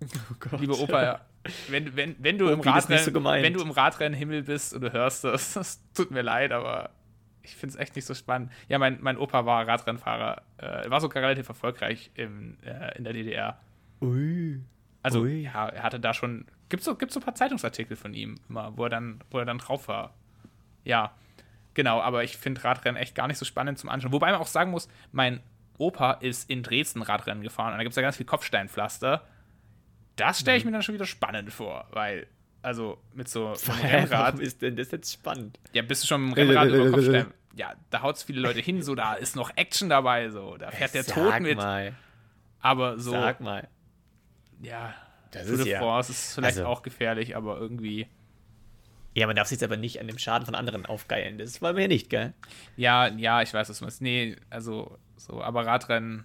Oh Gott. Liebe Opa, wenn, wenn, wenn, du im ist nicht Radrennen, so wenn du im Radrennenhimmel bist und du hörst das, das tut mir leid, aber ich finde es echt nicht so spannend. Ja, mein, mein Opa war Radrennfahrer, äh, war sogar relativ erfolgreich im, äh, in der DDR. Ui. Also, Ui. ja, er hatte da schon. Gibt so, gibt's so ein paar Zeitungsartikel von ihm, immer, wo er dann, wo er dann drauf war. Ja, genau, aber ich finde Radrennen echt gar nicht so spannend zum Anschauen. Wobei man auch sagen muss, mein Opa ist in Dresden Radrennen gefahren und da gibt es ja ganz viel Kopfsteinpflaster. Das stelle Mhm. ich mir dann schon wieder spannend vor, weil, also mit so einem Rennrad, Warum ist denn das jetzt spannend? ja, bist du schon mit dem Rennrad über Kopfstein. Ja, da haut es viele Leute hin, so, da ist noch Action dabei, so, da fährt der Sag Tod mit. mal. Aber so, Sag mal. ja, Das Tour ist ja. France ist vielleicht also- auch gefährlich, aber irgendwie. Ja, man darf sich jetzt aber nicht an dem Schaden von anderen aufgeilen. Das wollen wir ja nicht, gell? Ja, ja, ich weiß, was du meinst. Nee, also so, aber Radrennen,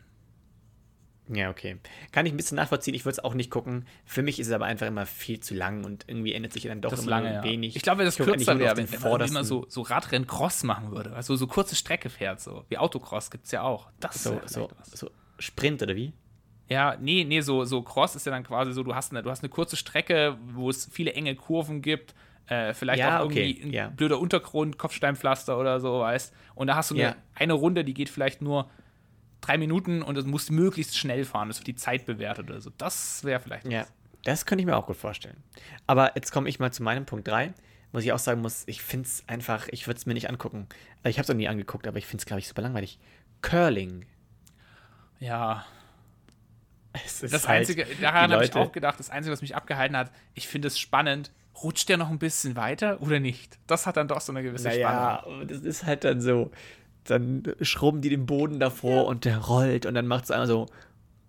Ja, okay. Kann ich ein bisschen nachvollziehen. Ich würde es auch nicht gucken. Für mich ist es aber einfach immer viel zu lang und irgendwie ändert sich dann doch das immer lange, ja. wenig. Ich glaube, wenn das eigentlich kürzer wäre, wenn, wenn man so, so Radrennen-Cross machen würde. Also so kurze Strecke fährt, so. Wie Autocross gibt's ja auch. Das so, wär so, so Sprint oder wie? Ja, nee, nee, so, so Cross ist ja dann quasi so, du hast eine, du hast eine kurze Strecke, wo es viele enge Kurven gibt, äh, vielleicht Ja, auch okay, irgendwie ein ja. blöder Untergrund, Kopfsteinpflaster oder so, weißt. Und da hast du eine, Ja. eine Runde, die geht vielleicht nur drei Minuten und du musst möglichst schnell fahren, das wird die Zeit bewertet oder so. Das wäre vielleicht Ja, was. das könnte ich mir auch gut vorstellen. Aber jetzt komme ich mal zu meinem Punkt 3. Muss ich auch sagen muss, ich finde es einfach, ich würde es mir nicht angucken. Also Ich habe es auch nie angeguckt, aber ich finde es, glaube ich, super langweilig. Curling. Ja, Es ist Das halt, Einzige, daran habe ich auch gedacht, das Einzige, was mich abgehalten hat, ich finde es spannend, rutscht der noch ein bisschen weiter oder nicht? Das hat dann doch so eine gewisse Naja, Spannung. aber das ist halt dann so. Dann schrubben die den Boden davor und der rollt und dann macht es einmal so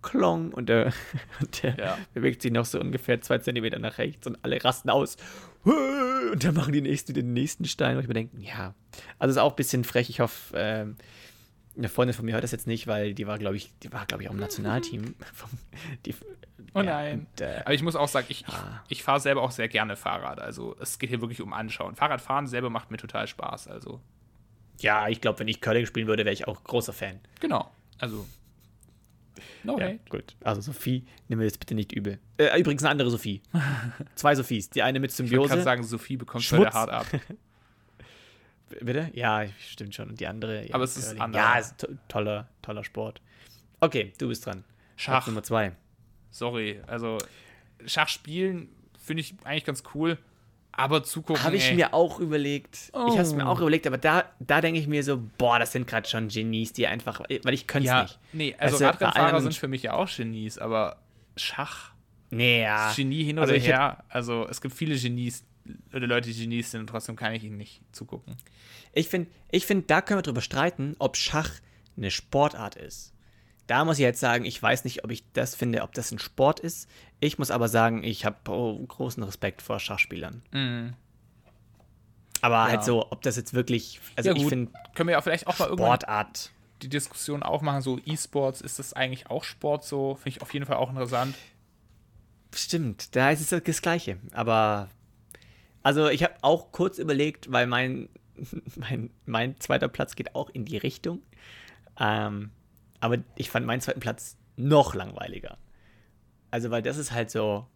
klong und der, und der Ja. bewegt sich noch so ungefähr zwei Zentimeter nach rechts und alle rasten aus. Und dann machen die nächsten den nächsten Stein, wo ich mir denke, ja. Also ist auch ein bisschen frech. Ich hoffe, ähm, eine Freundin von mir hört das jetzt nicht, weil die war, glaube ich, die war, glaube ich, auch im Nationalteam. Die, Oh ja, nein. Und, äh, Aber ich muss auch sagen, ich, Ja. ich, ich fahre selber auch sehr gerne Fahrrad. Also es geht hier wirklich um Anschauen. Fahrradfahren selber macht mir total Spaß. Also ja, ich glaube, wenn ich Curling spielen würde, wäre ich auch großer Fan. genau. Also no Ja, gut. Also Sophie, nimm mir jetzt bitte nicht übel. Äh, übrigens eine andere Sophie. Zwei Sophies. Die eine mit Ich Symbiose. gerade sagen, Sophie bekommt Schmutz. hart ab. Bitte? Ja, stimmt schon. Und die andere. Ja, Aber es ist Curling. anderer. Ja, ist to toller, toller Sport. Okay, du bist dran. Schach. Platz Nummer zwei. Sorry. Also Schach spielen finde ich eigentlich ganz cool. Aber zugucken. Habe ich ey. mir auch überlegt. Ich habe es mir Oh. auch überlegt, aber da, da denke ich mir so, boah, das sind gerade schon Genies, die einfach, weil ich könnte es Ja, nicht. nee, also Weißt Radrennfahrer sind für mich ja auch Genies, aber Schach, Nee, ja. Genie hin Also oder hätt- her, also es gibt viele Genies oder Leute, die Genies sind und trotzdem kann ich ihnen nicht zugucken. Ich finde, ich find, da können wir drüber streiten, ob Schach eine Sportart ist. Da muss ich jetzt sagen, ich weiß nicht, ob ich das finde, ob das ein Sport ist. Ich muss aber sagen, ich habe oh, großen Respekt vor Schachspielern. Aber halt so, ob das jetzt wirklich, also ja, ich finde können wir ja vielleicht auch mal Sportart. die Diskussion aufmachen, so E-Sports, ist das eigentlich auch Sport so? Finde ich auf jeden Fall auch interessant. Stimmt, da ist es das Gleiche. Aber, also ich habe auch kurz überlegt, weil mein, mein, mein zweiter Platz geht auch in die Richtung. Ähm, aber ich fand meinen zweiten Platz noch langweiliger. Also, weil das ist halt so,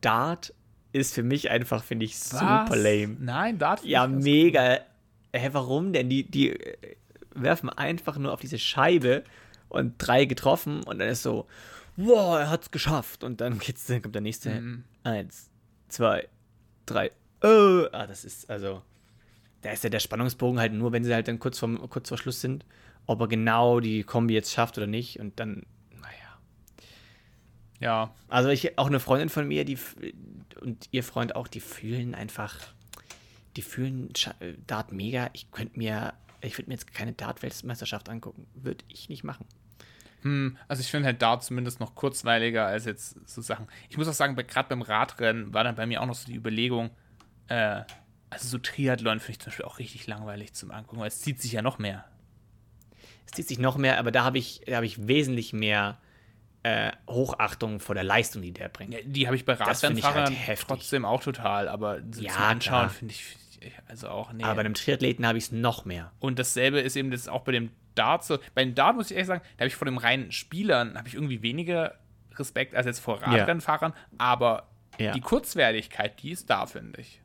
Dart ist für mich einfach, finde ich, super Was? lame. Nein, Dart. find Ja, mega. Hä, warum denn? Die, die äh, werfen einfach nur auf diese Scheibe und drei getroffen und dann ist so, wow, er hat's geschafft. Und dann, geht's, dann kommt der nächste. Mhm. Eins, zwei, drei. Oh, ah, das ist, also, da ist ja der Spannungsbogen halt nur, wenn sie halt dann kurz, vorm, kurz vor Schluss sind, ob er genau die Kombi jetzt schafft oder nicht. Und dann, naja. Ja, Also ich auch eine Freundin von mir, die und ihr Freund auch, die fühlen einfach, die fühlen äh, Dart mega. Ich könnte mir, ich würde mir jetzt keine Dart-Weltmeisterschaft angucken. Würde ich nicht machen. Hm, also ich finde halt Dart zumindest noch kurzweiliger als jetzt so Sachen. Ich muss auch sagen, gerade beim Radrennen war dann bei mir auch noch so die Überlegung, äh, also so Triathlon finde ich zum Beispiel auch richtig langweilig zum Angucken, weil es zieht sich ja noch mehr. Es zieht sich noch mehr, aber da habe ich, da hab ich wesentlich mehr äh, Hochachtung vor der Leistung, die der bringt. Ja, die habe ich bei halt Radrennfahrern heftig. trotzdem auch total, aber Ja, zum Anschauen finde ich, also auch, nee. Aber bei einem Triathleten habe ich es noch mehr. Und dasselbe ist eben das auch bei dem Dart so. Bei dem Dart muss ich ehrlich sagen, da habe ich vor den reinen Spielern habe ich irgendwie weniger Respekt als jetzt vor Radrennfahrern, aber Ja. die Kurzweiligkeit, die ist da, finde ich.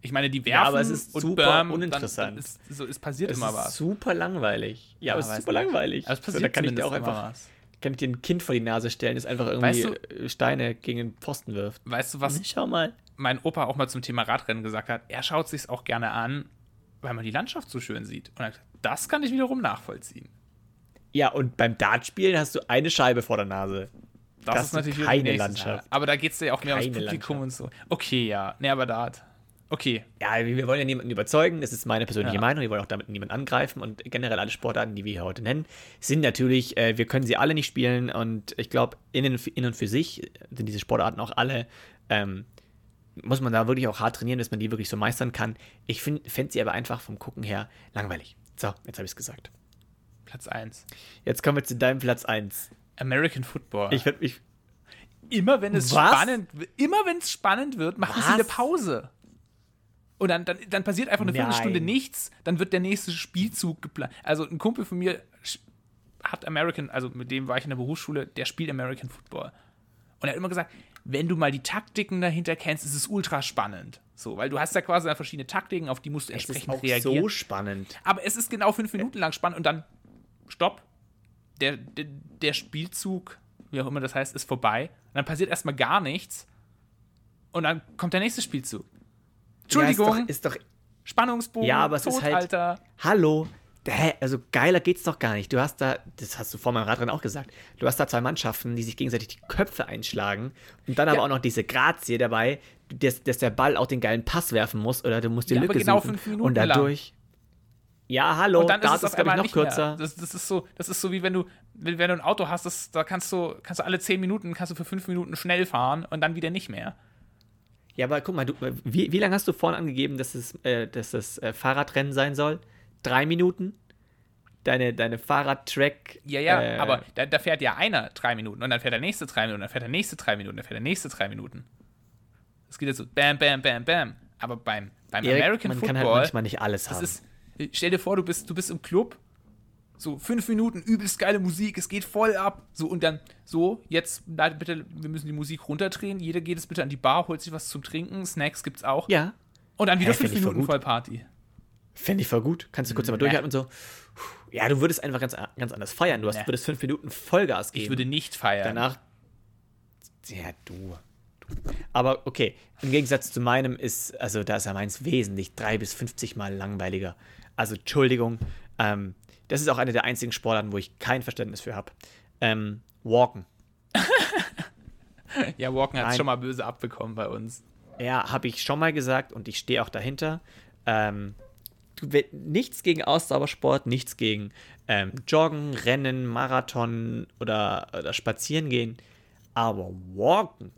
Ich meine, die werfen Ja, aber es ist und super Bam, uninteressant. Dann, ist, so, es passiert Es immer ist was. super langweilig. Ja, aber es ist super nicht. langweilig. Aber es So, passiert da kann ich dir auch einfach, was. kann ich dir ein Kind vor die Nase stellen, das einfach irgendwie Weißt äh, Steine gegen den Pfosten wirft. Weißt du, was Schau mal. mein Opa auch mal zum Thema Radrennen gesagt hat? Er schaut sich auch gerne an, weil man die Landschaft so schön sieht. Und er gesagt, das kann ich wiederum nachvollziehen. Ja, und beim Dartspielen hast du eine Scheibe vor der Nase. Das, Das ist natürlich ist keine Landschaft. Sache. Aber da geht es ja auch mehr ums Keine Publikum und so. Okay, ja. Nee, aber Dart. Okay. Ja, wir wollen ja niemanden überzeugen, das ist meine persönliche Ja. Meinung, wir wollen auch damit niemanden angreifen und generell alle Sportarten, die wir hier heute nennen, sind natürlich, äh, wir können sie alle nicht spielen und ich glaube, innen, in und für sich sind diese Sportarten auch alle, ähm, muss man da wirklich auch hart trainieren, dass man die wirklich so meistern kann. Ich fände sie aber einfach vom Gucken her langweilig. So, jetzt habe ich es gesagt. Platz 1. Jetzt kommen wir zu deinem Platz 1. American Football. Ich mich. immer wenn es Was? spannend immer wenn es spannend wird, machen sie Was? eine Pause. Und dann, dann, dann passiert einfach eine Nein. Viertelstunde nichts, dann wird der nächste Spielzug geplant. Also ein Kumpel von mir hat American, also mit dem war ich in der Berufsschule, der spielt American Football. Und er hat immer gesagt, wenn du mal die Taktiken dahinter kennst, ist es ultra spannend. So, weil du hast ja quasi verschiedene Taktiken, auf die musst du Es ist entsprechend auch reagieren. so spannend. Aber es ist genau fünf Minuten lang spannend und dann stopp. Der, der, der Spielzug, wie auch immer das heißt, ist vorbei. Und dann passiert erstmal gar nichts. Und dann kommt der nächste Spielzug. Entschuldigung, Ja, ist doch, ist doch Spannungsbogen, Ja, aber es ist halt- Todalter. Hallo. Hä, also geiler geht's doch gar nicht. Du hast da, das hast du vor meinem Radrennen auch gesagt, du hast da zwei Mannschaften, die sich gegenseitig die Köpfe einschlagen und dann aber Ja. auch noch diese Grazie dabei, dass, dass der Ball auch den geilen Pass werfen muss oder du musst die Ja, aber Lücke genau suchen fünf Minuten und dadurch. Ja, hallo, Und dann da ist es glaube ich noch kürzer. Das, das, ist so, das ist so wie wenn du, wenn, wenn du ein Auto hast, das, da kannst du, kannst du alle zehn Minuten, kannst du für fünf Minuten schnell fahren und dann wieder nicht mehr. Ja, aber guck mal, du, wie, wie lange hast du vorhin angegeben, dass es, äh, dass das äh, Fahrradrennen sein soll? Drei Minuten? Deine, deine Fahrradtrack. Ja, ja, äh, aber da, da fährt ja einer drei Minuten und dann fährt der nächste drei Minuten, dann fährt der nächste drei Minuten, dann fährt der nächste drei Minuten. Das geht jetzt so bam, bam, bam, bam. Aber beim, beim Erik, American man Football, kann halt manchmal nicht alles haben. ist, stell dir vor, du bist, du bist im Club, so fünf Minuten, übelst geile Musik, es geht voll ab. So, und dann, so, jetzt, bitte, wir müssen die Musik runterdrehen, jeder geht jetzt bitte an die Bar, holt sich was zum Trinken, Snacks gibt's auch. ja, Und dann wieder Hä, fünf voll Minuten gut. voll Party. Fände ich voll gut. Kannst du kurz mal Nee. durchatmen und so. Ja, du würdest einfach ganz, ganz anders feiern. Du hast, Nee. würdest fünf Minuten Vollgas geben. Ich würde nicht feiern. danach. Ja, du. du. Aber okay, im Gegensatz zu meinem ist, also da ist ja meins wesentlich drei bis 50 Mal langweiliger. Also Entschuldigung, ähm, das ist auch eine der einzigen Sportarten, wo ich kein Verständnis für habe. Ähm, Walken. ja, Walken hat Nein. schon mal böse abbekommen bei uns. Ja, habe ich schon mal gesagt und ich stehe auch dahinter. Ähm, nichts gegen Ausdauersport, nichts gegen ähm, Joggen, Rennen, Marathon oder, oder Spazieren gehen. Aber Walken,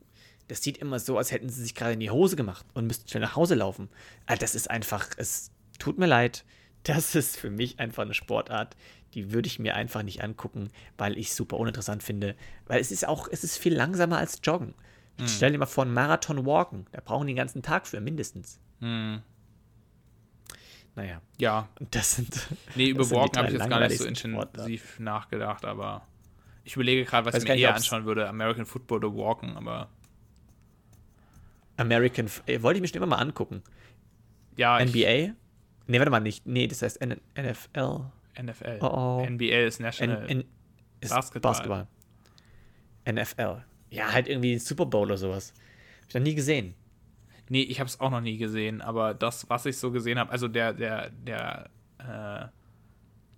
das sieht immer so, als hätten sie sich gerade in die Hose gemacht und müssten schnell nach Hause laufen. Das ist einfach, es tut mir leid. Das ist für mich einfach eine Sportart, die würde ich mir einfach nicht angucken, weil ich es super uninteressant finde. Weil es ist auch, es ist viel langsamer als Joggen. Stell dir mal vor, einen Marathon walken. Da brauchen die den ganzen Tag für, mindestens. Hm. Naja, Ja, und das sind. Nee, über Walken habe ich jetzt gar nicht so intensiv nachgedacht, aber ich überlege gerade, was Weiß ich mir eher anschauen würde: American Football oder Walken, aber American. Äh, Wollte ich mir schon immer mal angucken. ja, ich, NBA? Nee, warte mal, nicht. Nee, das heißt N NFL. NFL. Oh, oh. NBA ist N National. N ist Basketball. Basketball. NFL. Ja, halt irgendwie Super Bowl oder sowas. Hab ich noch nie gesehen. nee, ich habe es auch noch nie gesehen, aber das, was ich so gesehen habe, also der, der, der, äh,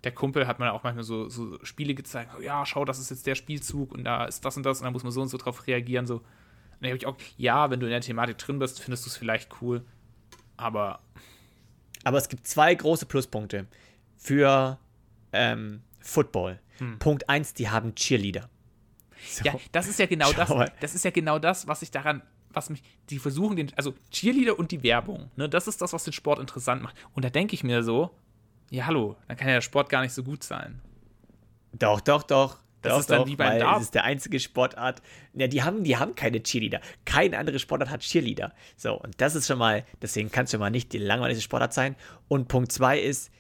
der Kumpel hat mir auch manchmal so, so Spiele gezeigt, ja, schau, das ist jetzt der Spielzug und da ist das und das und da muss man so und so drauf reagieren. So. Und dann habe ich auch, ja, wenn du in der Thematik drin bist, findest du es vielleicht cool, aber Aber es gibt zwei große Pluspunkte für ähm, Football. Hm. Punkt eins, die haben Cheerleader. So. Ja, das ist ja genau Schau das. mal. Das ist ja genau das, was ich daran, was mich, die versuchen den, also Cheerleader und die Werbung, ne, das ist das, was den Sport interessant macht. Und da denke ich mir so, Ja, hallo, dann kann ja der Sport gar nicht so gut sein. Doch, doch, doch. Das doch, ist dann doch, wie beim Dart. Es ist der einzige Sportart. Ja, die haben, die haben keine Cheerleader. Keine andere Sportart hat Cheerleader. So, und das ist schon mal, deswegen kann es schon mal nicht die langweiligste Sportart sein. Und Punkt zwei ist,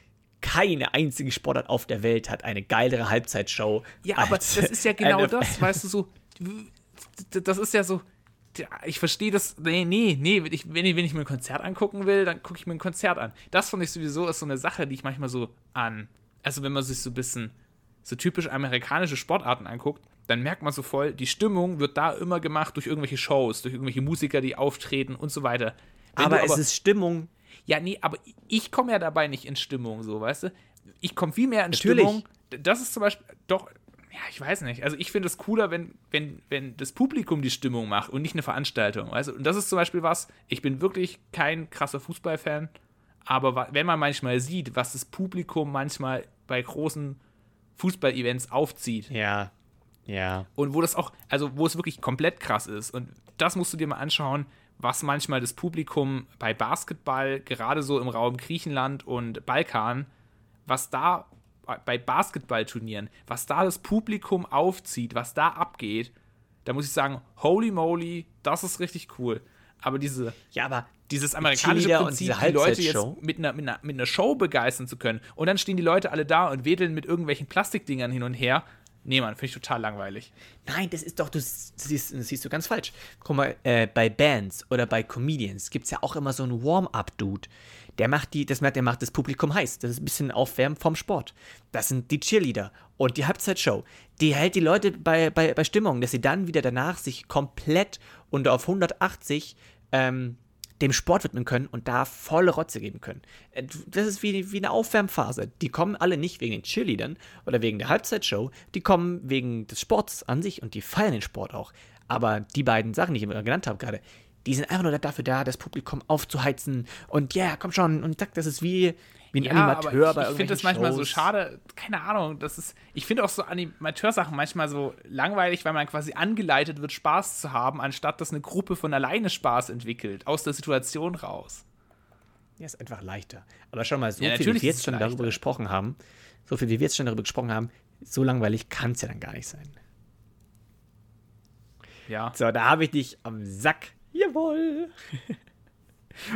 keine einzige Sportart auf der Welt hat eine geilere Halbzeitshow. Ja, aber das ist ja genau das, weißt du, so, das ist ja so, ich verstehe das, nee, nee, nee, wenn ich, wenn ich, mir ein Konzert angucken will, dann gucke ich mir ein Konzert an. Das finde ich sowieso ist so eine Sache, die ich manchmal so an, also wenn man sich so ein bisschen so typisch amerikanische Sportarten anguckt, dann merkt man so voll, die Stimmung wird da immer gemacht durch irgendwelche Shows, durch irgendwelche Musiker, die auftreten und so weiter. Aber du es ist Stimmung. ja, nee, aber ich komme ja dabei nicht in Stimmung, so, weißt du? Ich komme viel mehr in Natürlich. Stimmung. Das ist zum Beispiel, doch, ja, ich weiß nicht. Also ich finde es cooler, wenn, wenn, wenn das Publikum die Stimmung macht und nicht eine Veranstaltung, weißt du? Und das ist zum Beispiel was, ich bin wirklich kein krasser Fußballfan, aber wenn man manchmal sieht, was das Publikum manchmal bei großen Fußball-Events aufzieht, Ja, ja. und wo das auch, also wo es wirklich komplett krass ist. Und das musst du dir mal anschauen, was manchmal das Publikum bei Basketball, gerade so im Raum Griechenland und Balkan, was da bei Basketballturnieren, was da das Publikum aufzieht, was da abgeht, da muss ich sagen, holy moly, das ist richtig cool. Aber diese, Ja, aber dieses amerikanische Cheerleader Prinzip, die Leute jetzt mit einer, mit, einer, mit einer Show begeistern zu können und dann stehen die Leute alle da und wedeln mit irgendwelchen Plastikdingern hin und her. Nee, Mann, finde ich total langweilig. Nein, das ist doch, du siehst, das siehst du ganz falsch. Guck mal, äh, bei Bands oder bei Comedians gibt es ja auch immer so einen Warm-up-Dude. Der macht die, das macht, der macht das Publikum heiß. Das ist ein bisschen Aufwärmen vom Sport. Das sind die Cheerleader. Und die Halbzeitshow, die hält die Leute bei, bei, bei Stimmung, dass sie dann wieder danach sich komplett und auf 180 ähm, dem Sport widmen können und da volle Rotze geben können. Äh, Das ist wie, wie eine Aufwärmphase. Die kommen alle nicht wegen den Cheerleadern oder wegen der Halbzeitshow, die kommen wegen des Sports an sich und die feiern den Sport auch. Aber die beiden Sachen, die ich immer genannt habe gerade, die sind einfach nur dafür da, das Publikum aufzuheizen und ja, komm schon und zack, das ist wie, wie ein Animateur aber bei ich, ich finde das manchmal so Shows. schade, keine Ahnung, das ist, ich finde auch so Animateursachen manchmal so langweilig, weil man quasi angeleitet wird, Spaß zu haben, anstatt dass eine Gruppe von alleine Spaß entwickelt, aus der Situation raus. Ja, ist einfach leichter. Aber schau mal, so Ja, viel, wie wir jetzt schon darüber leichter. gesprochen haben, so viel, wie wir jetzt schon darüber gesprochen haben, so langweilig kann es ja dann gar nicht sein. Ja. So, da habe ich dich am Sack. Jawohl.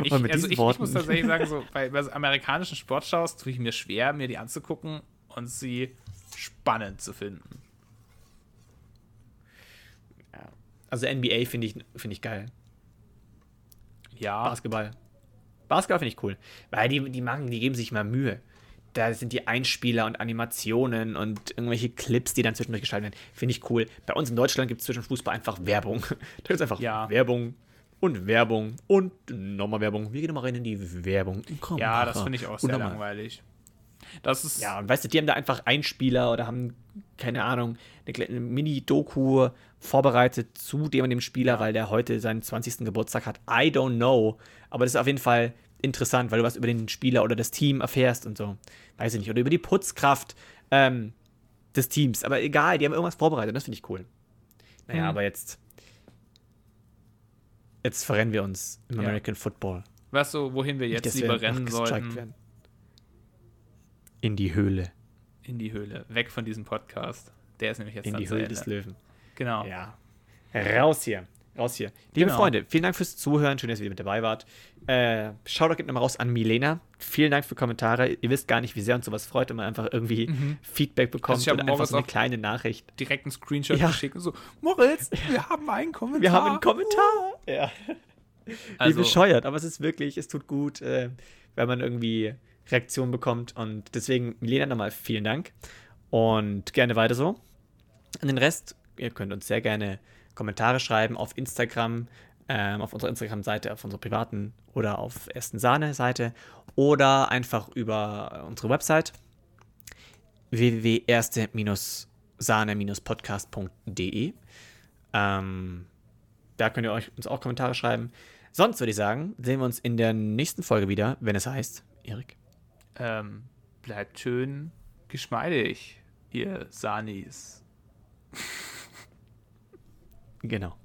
Ich, also ich, ich muss tatsächlich sagen, so bei, bei so amerikanischen Sportshows tue ich mir schwer, mir die anzugucken und sie spannend zu finden. Also NBA finde ich, find ich geil. Ja. Basketball. Basketball finde ich cool. Weil die, die machen, die geben sich mal Mühe. Da sind die Einspieler und Animationen und irgendwelche Clips, die dann zwischendurch geschaltet werden. Finde ich cool. Bei uns in Deutschland gibt es zwischen Fußball einfach Werbung. Da ist einfach Ja. Werbung und Werbung und nochmal Werbung. Wir gehen nochmal rein in die Werbung. Komm, Ja, das finde ich auch sehr langweilig. Das ist. Ja, und weißt du, die haben da einfach Einspieler oder haben, keine Ahnung, eine kleine Mini-Doku vorbereitet zu dem und dem Spieler, Ja. weil der heute seinen 20. Geburtstag hat. I don't know. Aber das ist auf jeden Fall interessant, weil du was über den Spieler oder das Team erfährst und so. Weiß ich nicht. Oder über die Putzkraft ähm, des Teams. Aber egal, die haben irgendwas vorbereitet. Das finde ich cool. Naja, Hm. aber jetzt. Jetzt verrennen wir uns im Ja. American Football. Weißt du, wohin wir jetzt lieber rennen sollten? werden. In die Höhle. In die Höhle. Weg von diesem Podcast. Der ist nämlich jetzt In die Höhle des Löwen. Genau. Ja. Raus hier. Raus hier. Liebe Genau. Freunde, vielen Dank fürs Zuhören. Schön, dass ihr wieder mit dabei wart. Äh, Shoutout geht nochmal raus an Milena. Vielen Dank für Kommentare. Ihr wisst gar nicht, wie sehr uns sowas freut, wenn man einfach irgendwie Feedback bekommt Also oder einfach so eine kleine Nachricht. Direkt einen Screenshot Ja. geschickt und so: Moritz, wir haben einen Kommentar. Wir haben einen Kommentar. Ja. Also, Wie bescheuert, aber es ist wirklich, es tut gut, äh, wenn man irgendwie Reaktionen bekommt. Und deswegen, Milena, nochmal vielen Dank. Und gerne weiter so. An den Rest, ihr könnt uns sehr gerne Kommentare schreiben auf Instagram, ähm, auf unserer Instagram-Seite, auf unserer privaten oder auf ersten Sahne-Seite oder einfach über unsere Website www.erste-sahne-podcast.de. Ähm, da könnt ihr euch uns auch Kommentare schreiben. Sonst würde ich sagen, sehen wir uns in der nächsten Folge wieder, wenn es heißt, Erik. ähm, bleibt schön geschmeidig, ihr Sanis. Genau.